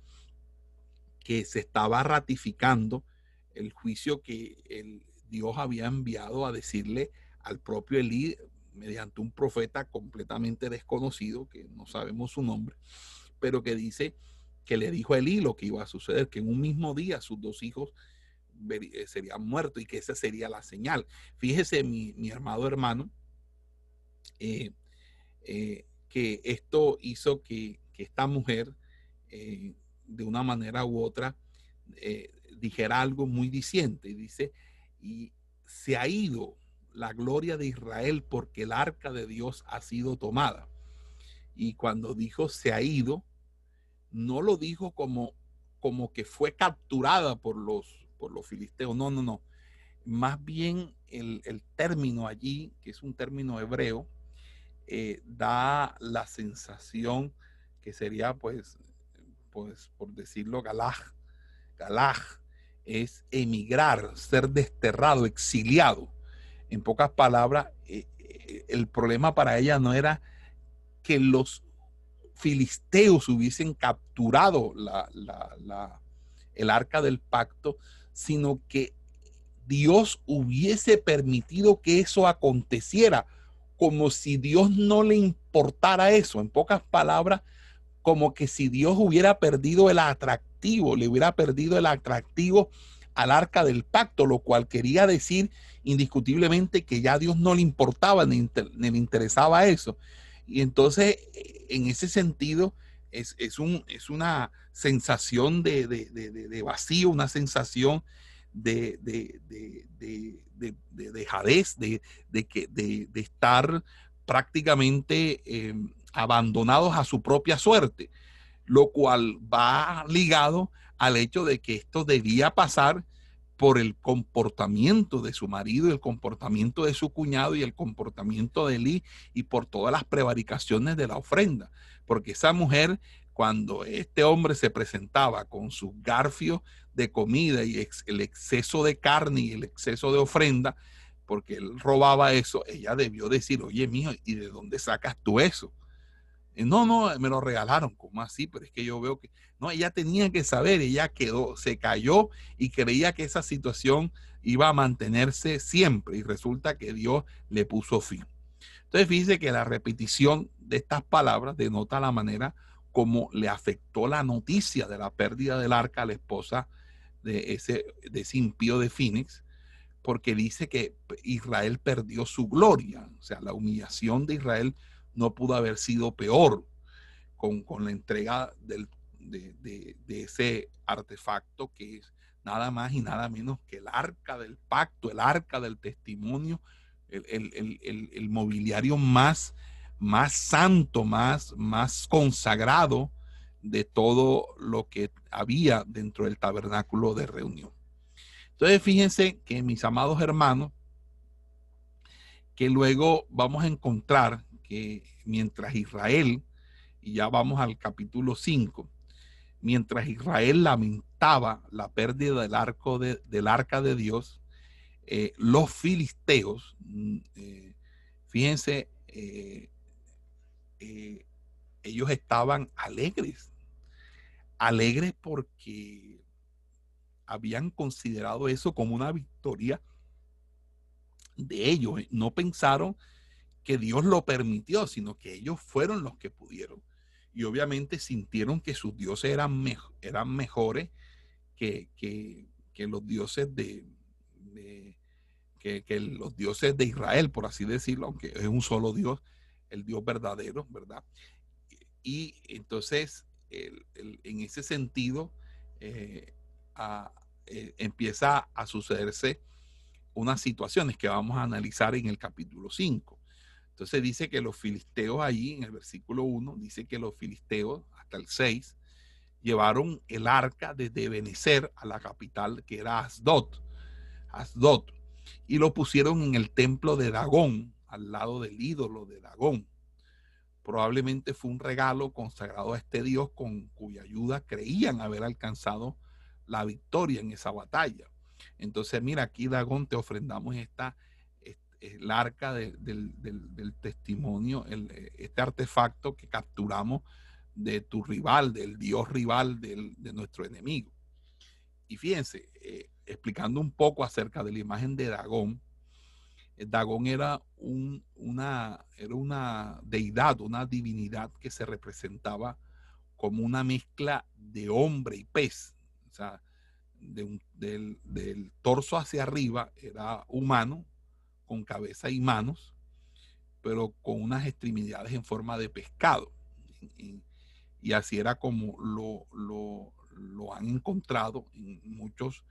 que se estaba ratificando el juicio que el Dios había enviado a decirle al propio Elí mediante un profeta completamente desconocido, que no sabemos su nombre, pero que dice que le dijo a Elí lo que iba a suceder, que en un mismo día sus dos hijos eh, serían muertos y que esa sería la señal. Fíjese, mi, mi armado hermano, eh, eh, que esto hizo que, que esta mujer, de una manera u otra, dijera algo muy diciente. Y dice, y se ha ido la gloria de Israel porque el arca de Dios ha sido tomada. Y cuando dijo se ha ido, no lo dijo como, como que fue capturada por los, por los filisteos. No, no, no. Más bien el, término allí, que es un término hebreo, eh, da la sensación que sería, pues, pues por decirlo, galaj. Galaj es emigrar, ser desterrado, exiliado. En pocas palabras, eh, eh, el problema para ella no era que los filisteos hubiesen capturado el arca del pacto, sino que Dios hubiese permitido que eso aconteciera, como si Dios no le importara eso. En pocas palabras, como que si Dios hubiera perdido el atractivo, le hubiera perdido el atractivo al arca del pacto, lo cual quería decir indiscutiblemente que ya Dios no le importaba ni, le interesaba eso. Y entonces, eh, en ese sentido, es, un, es una sensación de, de, vacío, una sensación de, de, dejadez, de, que, de, estar prácticamente em, abandonados a su propia suerte, lo cual va ligado al hecho de que esto debía pasar por el comportamiento de su marido el comportamiento de su cuñado y el comportamiento de Eli y por todas las prevaricaciones de la ofrenda. Porque esa mujer, cuando este hombre se presentaba con sus garfios de comida y el exceso de carne y el exceso de ofrenda, porque él robaba eso, ella debió decir, oye, mijo, ¿y de dónde sacas tú eso? No, no, me lo regalaron. ¿Cómo así? Pero es que yo veo que. No, ella tenía que saber, ella quedó, se cayó y creía que esa situación iba a mantenerse siempre y resulta que Dios le puso fin. Entonces, fíjese que la repetición de estas palabras denota la manera como le afectó la noticia de la pérdida del arca a la esposa de ese, de impío de Phoenix, porque dice que Israel perdió su gloria, o sea, la humillación de Israel no pudo haber sido peor con, la entrega del, de, ese artefacto que es nada más y nada menos que el arca del pacto, el arca del testimonio, el, mobiliario más, más santo, más, más consagrado de todo lo que había dentro del tabernáculo de reunión. Entonces, fíjense que mis amados hermanos, que luego vamos a encontrar mientras Israel, y ya vamos al capítulo 5, mientras Israel lamentaba la pérdida del, arco del arca de Dios, eh, los filisteos, mm, eh, fíjense, eh, ellos estaban alegres, alegres porque habían considerado eso como una victoria de ellos. No pensaron que Dios lo permitió, sino que ellos fueron los que pudieron. Y obviamente sintieron que sus dioses eran, eran mejores que, los dioses de, que, los dioses de Israel, por así decirlo, aunque es un solo Dios, el Dios verdadero, ¿verdad? Y entonces, en ese sentido, eh, eh, empieza a sucederse unas situaciones que vamos a analizar en el capítulo 5. Entonces dice que los filisteos ahí, en el versículo 1, dice que los filisteos, hasta el 6, llevaron el arca desde Benecer a la capital que era Asdod, Asdod, y lo pusieron en el templo de Dagón, al lado del ídolo de Dagón. Probablemente fue un regalo consagrado a este dios con cuya ayuda creían haber alcanzado la victoria en esa batalla. Entonces, mira, aquí Dagón te ofrendamos esta el arca del, testimonio, este artefacto que capturamos de tu rival, del dios rival de nuestro enemigo. y fíjense, eh, explicando un poco acerca de la imagen de Dagón, eh, Dagón era, un, una, era una deidad, una divinidad que se representaba como una mezcla de hombre y pez. O sea, del, del, torso hacia arriba era humano, con cabeza y manos, pero con unas extremidades en forma de pescado. Y, así era como lo, lo, lo, han encontrado en muchos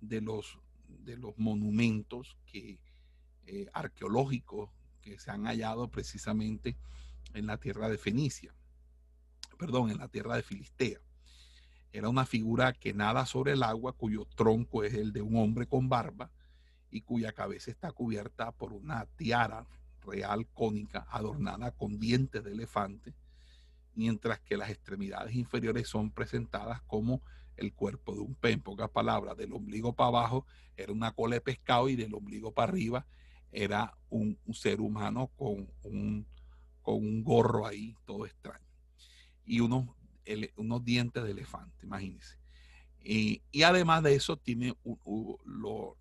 de los, de los monumentos que, eh, arqueológicos que se han hallado precisamente en la tierra de Fenicia, perdón, en la tierra de Filistea. Era una figura que nada sobre el agua, cuyo tronco es el de un hombre con barba y cuya cabeza está cubierta por una tiara real cónica adornada con dientes de elefante mientras que las extremidades inferiores son presentadas como el cuerpo de un pez. En pocas palabras, del ombligo para abajo era una cola de pescado y del ombligo para arriba era un, ser humano con un, con un gorro ahí, todo extraño. Y unos, unos dientes de elefante, imagínense. Y, además de eso, tiene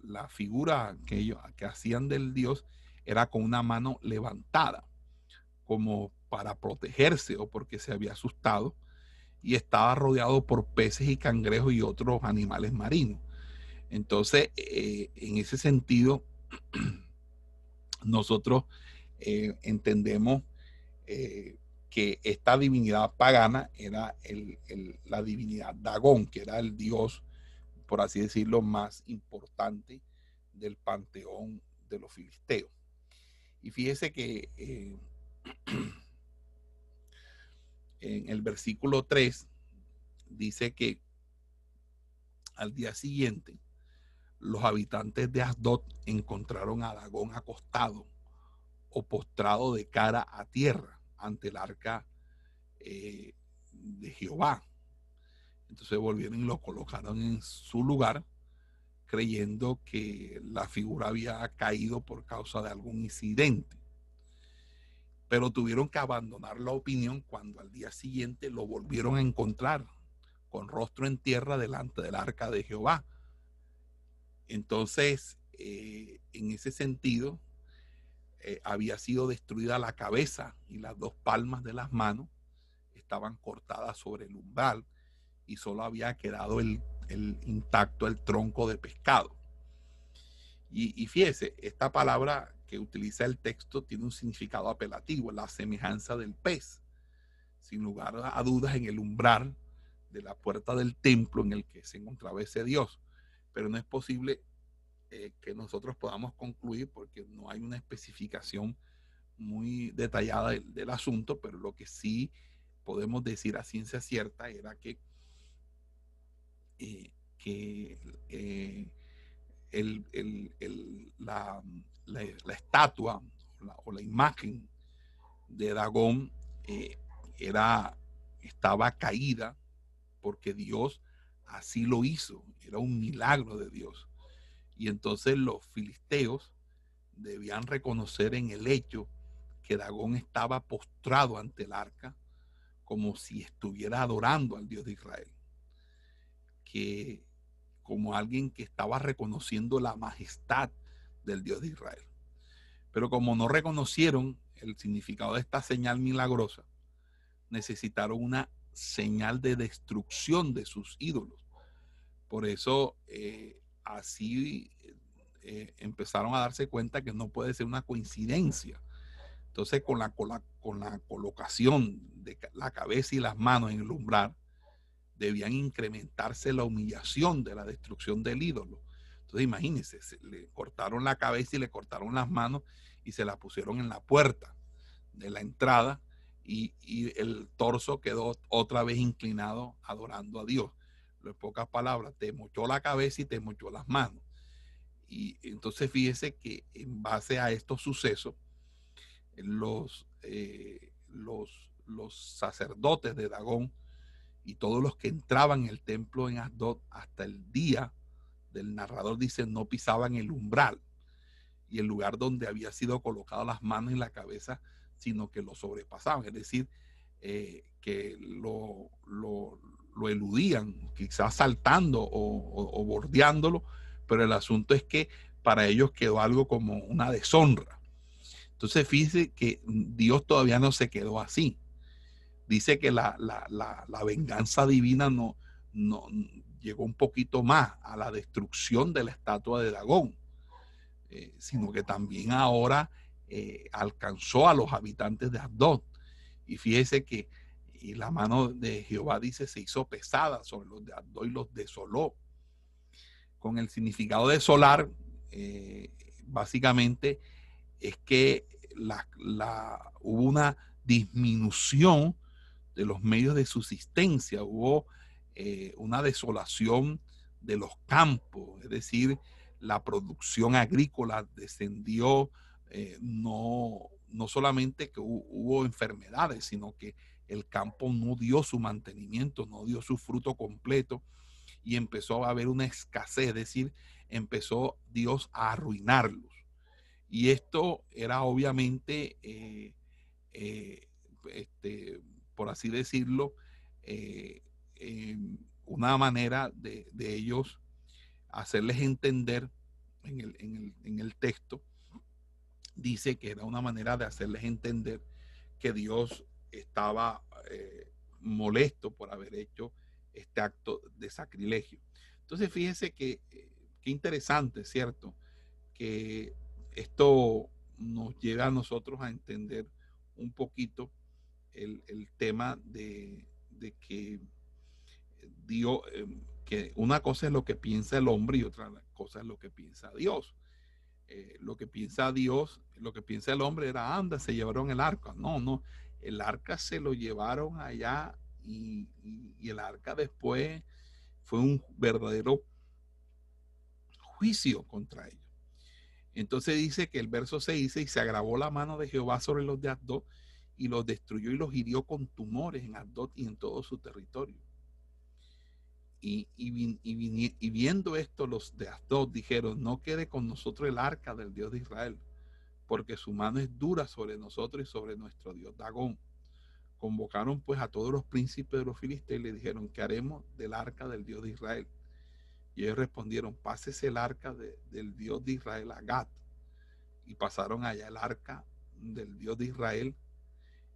la figura que ellos que hacían del dios era con una mano levantada, como para protegerse o porque se había asustado y estaba rodeado por peces y cangrejos y otros animales marinos. Entonces, eh, en ese sentido, nosotros eh, entendemos eh, que esta divinidad pagana era la divinidad Dagón, que era el dios, por así decirlo, más importante del panteón de los filisteos. Y fíjese que en el versículo 3 dice que al día siguiente los habitantes de Asdod encontraron a Dagón acostado o postrado de cara a tierra ante el arca eh, de Jehová. Entonces volvieron y lo colocaron en su lugar, creyendo que la figura había caído por causa de algún incidente pero tuvieron que abandonar la opinión cuando al día siguiente lo volvieron a encontrar con rostro en tierra delante del arca de Jehová. Entonces, eh, en ese sentido, eh, había sido destruida la cabeza y las dos palmas de las manos estaban cortadas sobre el umbral y solo había quedado el, intacto el tronco de pescado. Y, y fíjese, esta palabra que utiliza el texto tiene un significado apelativo, la semejanza del pez. Sin lugar a dudas, en el umbral de la puerta del templo en el que se encontraba ese Dios. Pero no es posible eh, que nosotros podamos concluir porque no hay una especificación muy detallada del, asunto, pero lo que sí podemos decir a ciencia cierta era que, eh, que eh, la, la, estatua o la, imagen de Dagón era, estaba caída porque Dios así lo hizo, era un milagro de Dios. Y entonces los filisteos debían reconocer en el hecho que Dagón estaba postrado ante el arca como si estuviera adorando al Dios de Israel. Que como alguien que estaba reconociendo la majestad del Dios de Israel. Pero como no reconocieron el significado de esta señal milagrosa, necesitaron una señal de destrucción de sus ídolos. Por eso eh, así eh, empezaron a darse cuenta que no puede ser una coincidencia. Entonces con la, con la, con la colocación de la cabeza y las manos en el umbral, debían incrementarse la humillación de la destrucción del ídolo entonces imagínense, le cortaron la cabeza y le cortaron las manos y se la pusieron en la puerta de la entrada y, el torso quedó otra vez inclinado adorando a Dios. En pocas palabras, te mochó la cabeza y te mochó las manos. Y entonces fíjese que en base a estos sucesos, los, eh, los, los sacerdotes de Dagón y todos los que entraban en el templo en Asdod hasta el día el narrador dice, no pisaban el umbral y el lugar donde había sido colocado las manos en la cabeza, sino que lo sobrepasaban. Es decir, eh, que lo, lo eludían, quizás saltando o, bordeándolo, pero el asunto es que para ellos quedó algo como una deshonra. Entonces fíjese que Dios todavía no se quedó así. Dice que la, venganza divina no, no, llegó un poquito más a la destrucción de la estatua de Dagón, eh, sino que también ahora eh, alcanzó a los habitantes de Asdod. Y fíjese que y la mano de Jehová dice se hizo pesada sobre los de Asdod y los desoló. Con el significado de solar, eh, básicamente es que la, hubo una disminución de los medios de subsistencia, hubo eh, una desolación de los campos, es decir, la producción agrícola descendió, eh, no, no solamente que hubo, enfermedades, sino que el campo no dio su mantenimiento, no dio su fruto completo y empezó a haber una escasez, es decir, empezó Dios a arruinarlos. Y esto era obviamente, eh, eh, este, por así decirlo, eh, una manera de, ellos hacerles entender en el, en el texto dice que era una manera de hacerles entender que Dios estaba eh, molesto por haber hecho este acto de sacrilegio. Entonces, fíjese que eh, interesante, ¿cierto? Que esto nos lleva a nosotros a entender un poquito el, tema de, que Dios, eh, que una cosa es lo que piensa el hombre y otra cosa es lo que piensa Dios. Lo que piensa Dios, lo que piensa el hombre era, anda, se llevaron el arca. No, no, el arca se lo llevaron allá y, el arca después fue un verdadero juicio contra ellos. Entonces dice que el verso 6 dice, y se agravó la mano de Jehová sobre los de Asdod y los destruyó y los hirió con tumores en Asdod y en todo su territorio. Y, y, viendo esto, los de Asdod dijeron, no quede con nosotros el arca del Dios de Israel, porque su mano es dura sobre nosotros y sobre nuestro Dios Dagón. Convocaron pues a todos los príncipes de los filisteos y le dijeron, ¿qué haremos del arca del Dios de Israel? Y ellos respondieron, pásese el arca del Dios de Israel a Gat. Y pasaron allá el arca del Dios de Israel.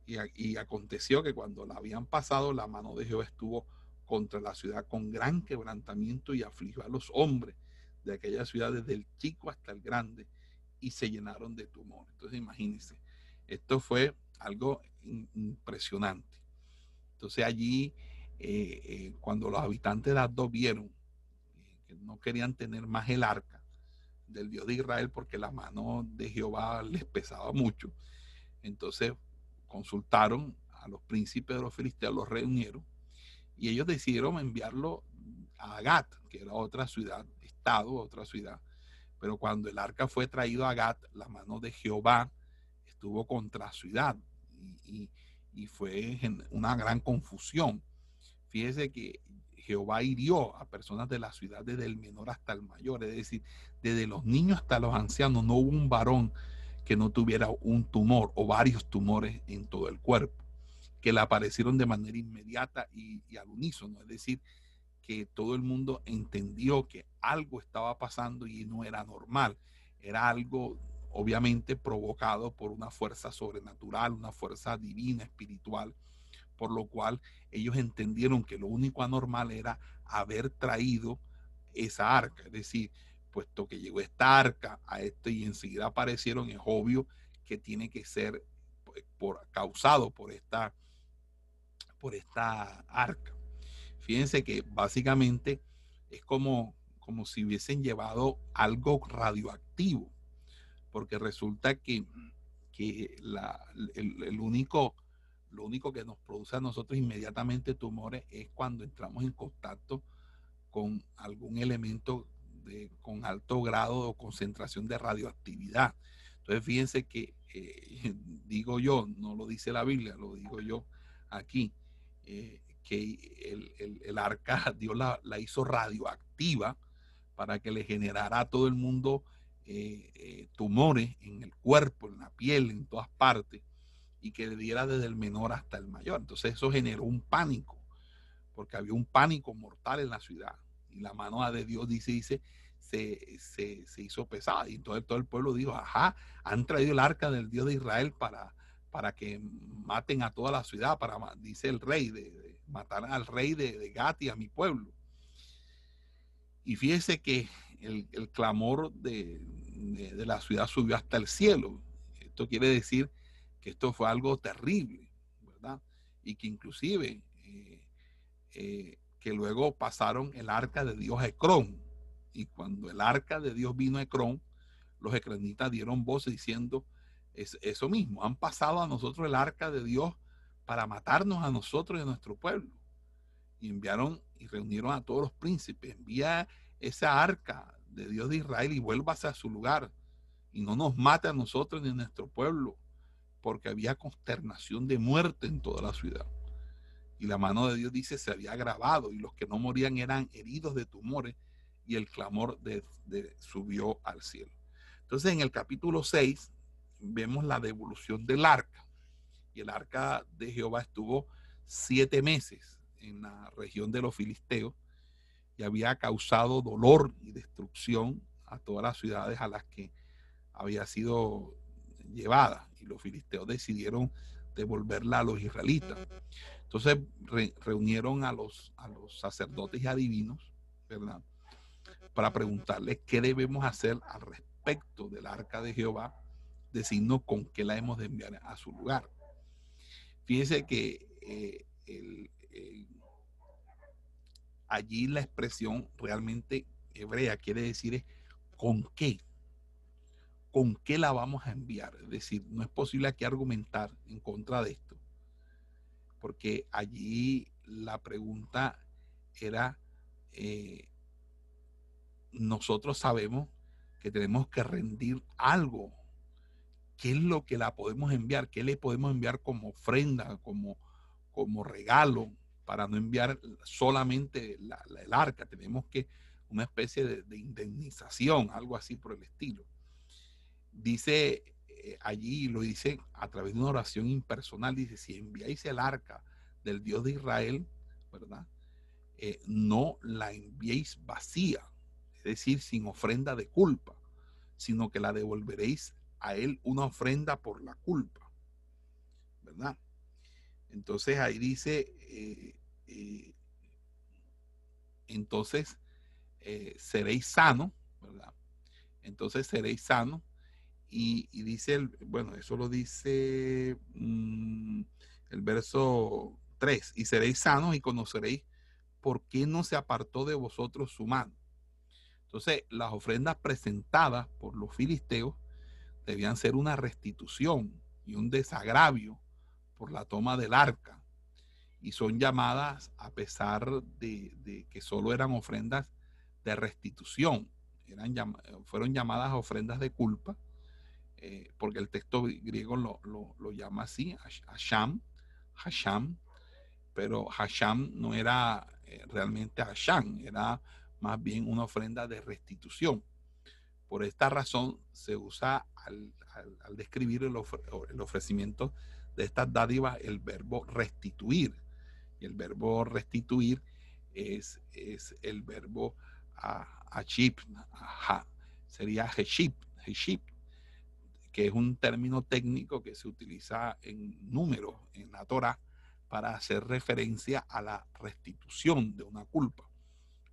Y, y aconteció que cuando la habían pasado, la mano de Jehová estuvo contra la ciudad con gran quebrantamiento y afligió a los hombres de aquella ciudad desde el chico hasta el grande y se llenaron de tumor. Entonces imagínense, esto fue algo impresionante. Entonces allí, eh, eh, cuando los habitantes de Addo vieron eh, que no querían tener más el arca del Dios de Israel porque la mano de Jehová les pesaba mucho, entonces consultaron a los príncipes de los filisteos, los reunieron y ellos decidieron enviarlo a Gat, que era otra ciudad, estado, otra ciudad. Pero cuando el arca fue traído a Gat, la mano de Jehová estuvo contra ciudad y, fue una gran confusión. Fíjese que Jehová hirió a personas de la ciudad desde el menor hasta el mayor, es decir, desde los niños hasta los ancianos, no hubo un varón que no tuviera un tumor o varios tumores en todo el cuerpo que le aparecieron de manera inmediata y, al unísono. Es decir, que todo el mundo entendió que algo estaba pasando y no era normal. Era algo obviamente provocado por una fuerza sobrenatural, una fuerza divina, espiritual, por lo cual ellos entendieron que lo único anormal era haber traído esa arca. Es decir, puesto que llegó esta arca a esto y enseguida aparecieron, es obvio que tiene que ser pues, por, causado por esta por esta arca. Fíjense que básicamente es como, como si hubiesen llevado algo radioactivo, porque resulta que, que el, único, lo único que nos produce a nosotros inmediatamente tumores es cuando entramos en contacto con algún elemento de, con alto grado o concentración de radioactividad. Entonces, fíjense que, eh, digo yo, no lo dice la Biblia, lo digo yo aquí, eh, que el, arca Dios la, hizo radioactiva para que le generara a todo el mundo eh, eh, tumores en el cuerpo, en la piel, en todas partes, y que le diera desde el menor hasta el mayor. Entonces eso generó un pánico, porque había un pánico mortal en la ciudad. Y la mano de Dios dice, dice, se, se, se hizo pesada. Y entonces todo el pueblo dijo, ajá, han traído el arca del Dios de Israel para, para que maten a toda la ciudad, para, dice el rey, de, matar al rey de, Gati, a mi pueblo. Y fíjese que el, clamor de, de, la ciudad subió hasta el cielo. Esto quiere decir que esto fue algo terrible, ¿verdad? Y que inclusive eh, eh, que luego pasaron el arca de Dios a Ecrón. Y cuando el arca de Dios vino a Ecrón, los ecronitas dieron voz diciendo es, eso mismo, han pasado a nosotros el arca de Dios para matarnos a nosotros y a nuestro pueblo. Y enviaron y reunieron a todos los príncipes. Envía esa arca de Dios de Israel y vuélvase a su lugar y no nos mate a nosotros ni a nuestro pueblo, porque había consternación de muerte en toda la ciudad. Y la mano de Dios dice se había grabado y los que no morían eran heridos de tumores y el clamor de, subió al cielo. Entonces en el capítulo 6 vemos la devolución del arca. Y el arca de Jehová estuvo siete meses en la región de los filisteos y había causado dolor y destrucción a todas las ciudades a las que había sido llevada. Y los filisteos decidieron devolverla a los israelitas. Entonces reunieron a los, a los sacerdotes y adivinos, ¿verdad? Para preguntarles qué debemos hacer al respecto del arca de Jehová, decirnos con qué la hemos de enviar a su lugar. Fíjense que eh, allí la expresión realmente hebrea quiere decir es con qué. ¿Con qué la vamos a enviar? Es decir, no es posible aquí argumentar en contra de esto, porque allí la pregunta era, eh, nosotros sabemos que tenemos que rendir algo. ¿Qué es lo que la podemos enviar? ¿Qué le podemos enviar como ofrenda, como, como regalo? para no enviar solamente el arca, tenemos que una especie de, indemnización, algo así por el estilo. Dice eh, allí, lo dice a través de una oración impersonal, dice, si enviáis el arca del Dios de Israel, ¿verdad? Eh, no la enviéis vacía, es decir, sin ofrenda de culpa, sino que la devolveréis a él una ofrenda por la culpa, ¿verdad? Entonces ahí dice, eh, eh, entonces eh, seréis sano, ¿verdad? Entonces seréis sano. Y, dice, el, bueno, eso lo dice mm, el verso 3, y seréis sanos y conoceréis por qué no se apartó de vosotros su mano. Entonces, las ofrendas presentadas por los filisteos debían ser una restitución y un desagravio por la toma del arca y son llamadas a pesar de, que solo eran ofrendas de restitución, eran fueron llamadas ofrendas de culpa, eh, porque el texto griego lo, llama así, Hasham, Hasham, pero Hasham no era eh, realmente Hasham, era más bien una ofrenda de restitución. Por esta razón se usa al, describir el, ofrecimiento de estas dádivas el verbo restituir. Y el verbo restituir es, es el verbo achip, sería heship, heship, que es un término técnico que se utiliza en números en la Torah para hacer referencia a la restitución de una culpa,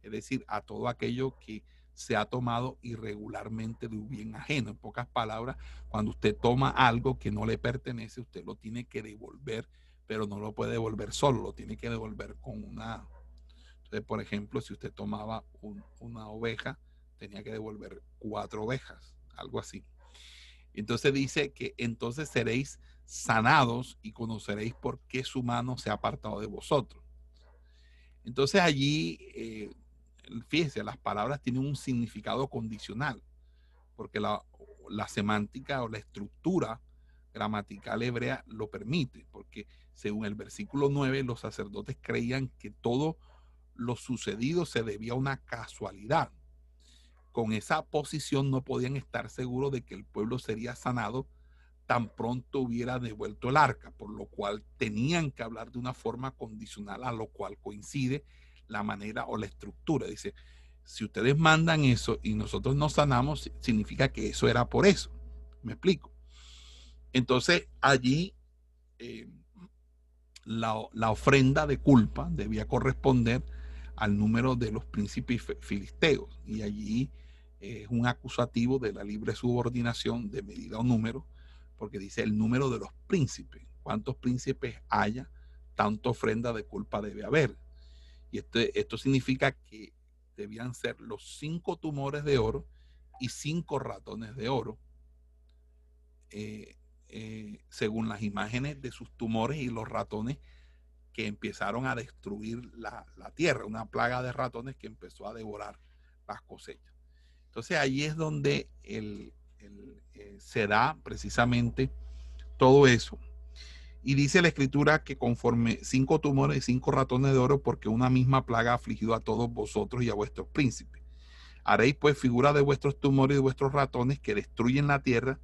es decir, a todo aquello que se ha tomado irregularmente de un bien ajeno. En pocas palabras, cuando usted toma algo que no le pertenece, usted lo tiene que devolver pero no lo puede devolver solo, lo tiene que devolver con una. Entonces, por ejemplo, si usted tomaba una oveja, tenía que devolver cuatro ovejas, algo así. Entonces dice que entonces seréis sanados y conoceréis por qué su mano se ha apartado de vosotros. Entonces allí, eh, fíjese, las palabras tienen un significado condicional, porque la, la semántica o la estructura gramatical hebrea lo permite, porque según el versículo 9, los sacerdotes creían que todo lo sucedido se debía a una casualidad. Con esa posición no podían estar seguros de que el pueblo sería sanado tan pronto hubiera devuelto el arca, por lo cual tenían que hablar de una forma condicional, a lo cual coincide la manera o la estructura. Dice, si ustedes mandan eso y nosotros no sanamos, significa que eso era por eso. ¿Me explico? Entonces allí eh, la, la, ofrenda de culpa debía corresponder al número de los príncipes filisteos y allí es un acusativo de la libre subordinación de medida o número, porque dice el número de los príncipes. ¿Cuántos príncipes haya? Tanta ofrenda de culpa debe haber. Y esto, esto significa que debían ser los cinco tumores de oro y cinco ratones de oro, eh, eh, según las imágenes de sus tumores y los ratones que empezaron a destruir la, tierra, una plaga de ratones que empezó a devorar las cosechas. Entonces ahí es donde el, eh, se da precisamente todo eso. Y dice la escritura que conforme cinco tumores y cinco ratones de oro, porque una misma plaga ha afligido a todos vosotros y a vuestros príncipes. Haréis pues figura de vuestros tumores y de vuestros ratones que destruyen la tierra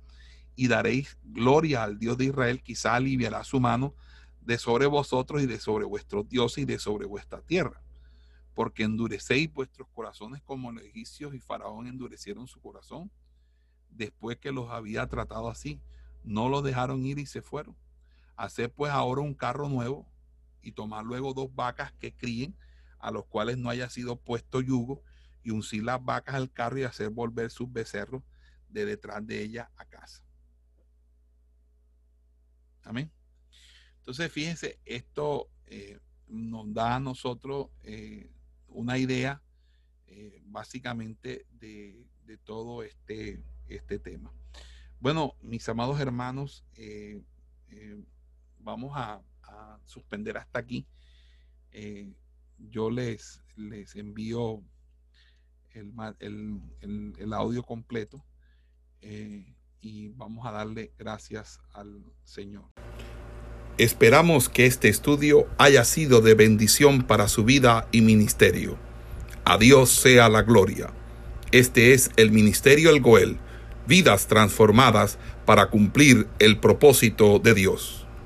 y daréis gloria al Dios de Israel, quizá aliviará su mano de sobre vosotros y de sobre vuestros dioses y de sobre vuestra tierra. Porque endurecéis vuestros corazones como los egipcios y Faraón endurecieron su corazón después que los había tratado así. No los dejaron ir y se fueron hacer pues ahora un carro nuevo y tomar luego dos vacas que críen, a los cuales no haya sido puesto yugo, y uncir las vacas al carro y hacer volver sus becerros de detrás de ella a casa. Amén. Entonces, fíjense, esto eh, nos da a nosotros eh, una idea eh, básicamente de, todo este, este tema. Bueno, mis amados hermanos, vamos a, suspender hasta aquí. Eh, yo les, les envío el, el, audio completo eh, y vamos a darle gracias al Señor. Esperamos que este estudio haya sido de bendición para su vida y ministerio. A Dios sea la gloria. Este es el Ministerio El Goel, vidas transformadas para cumplir el propósito de Dios.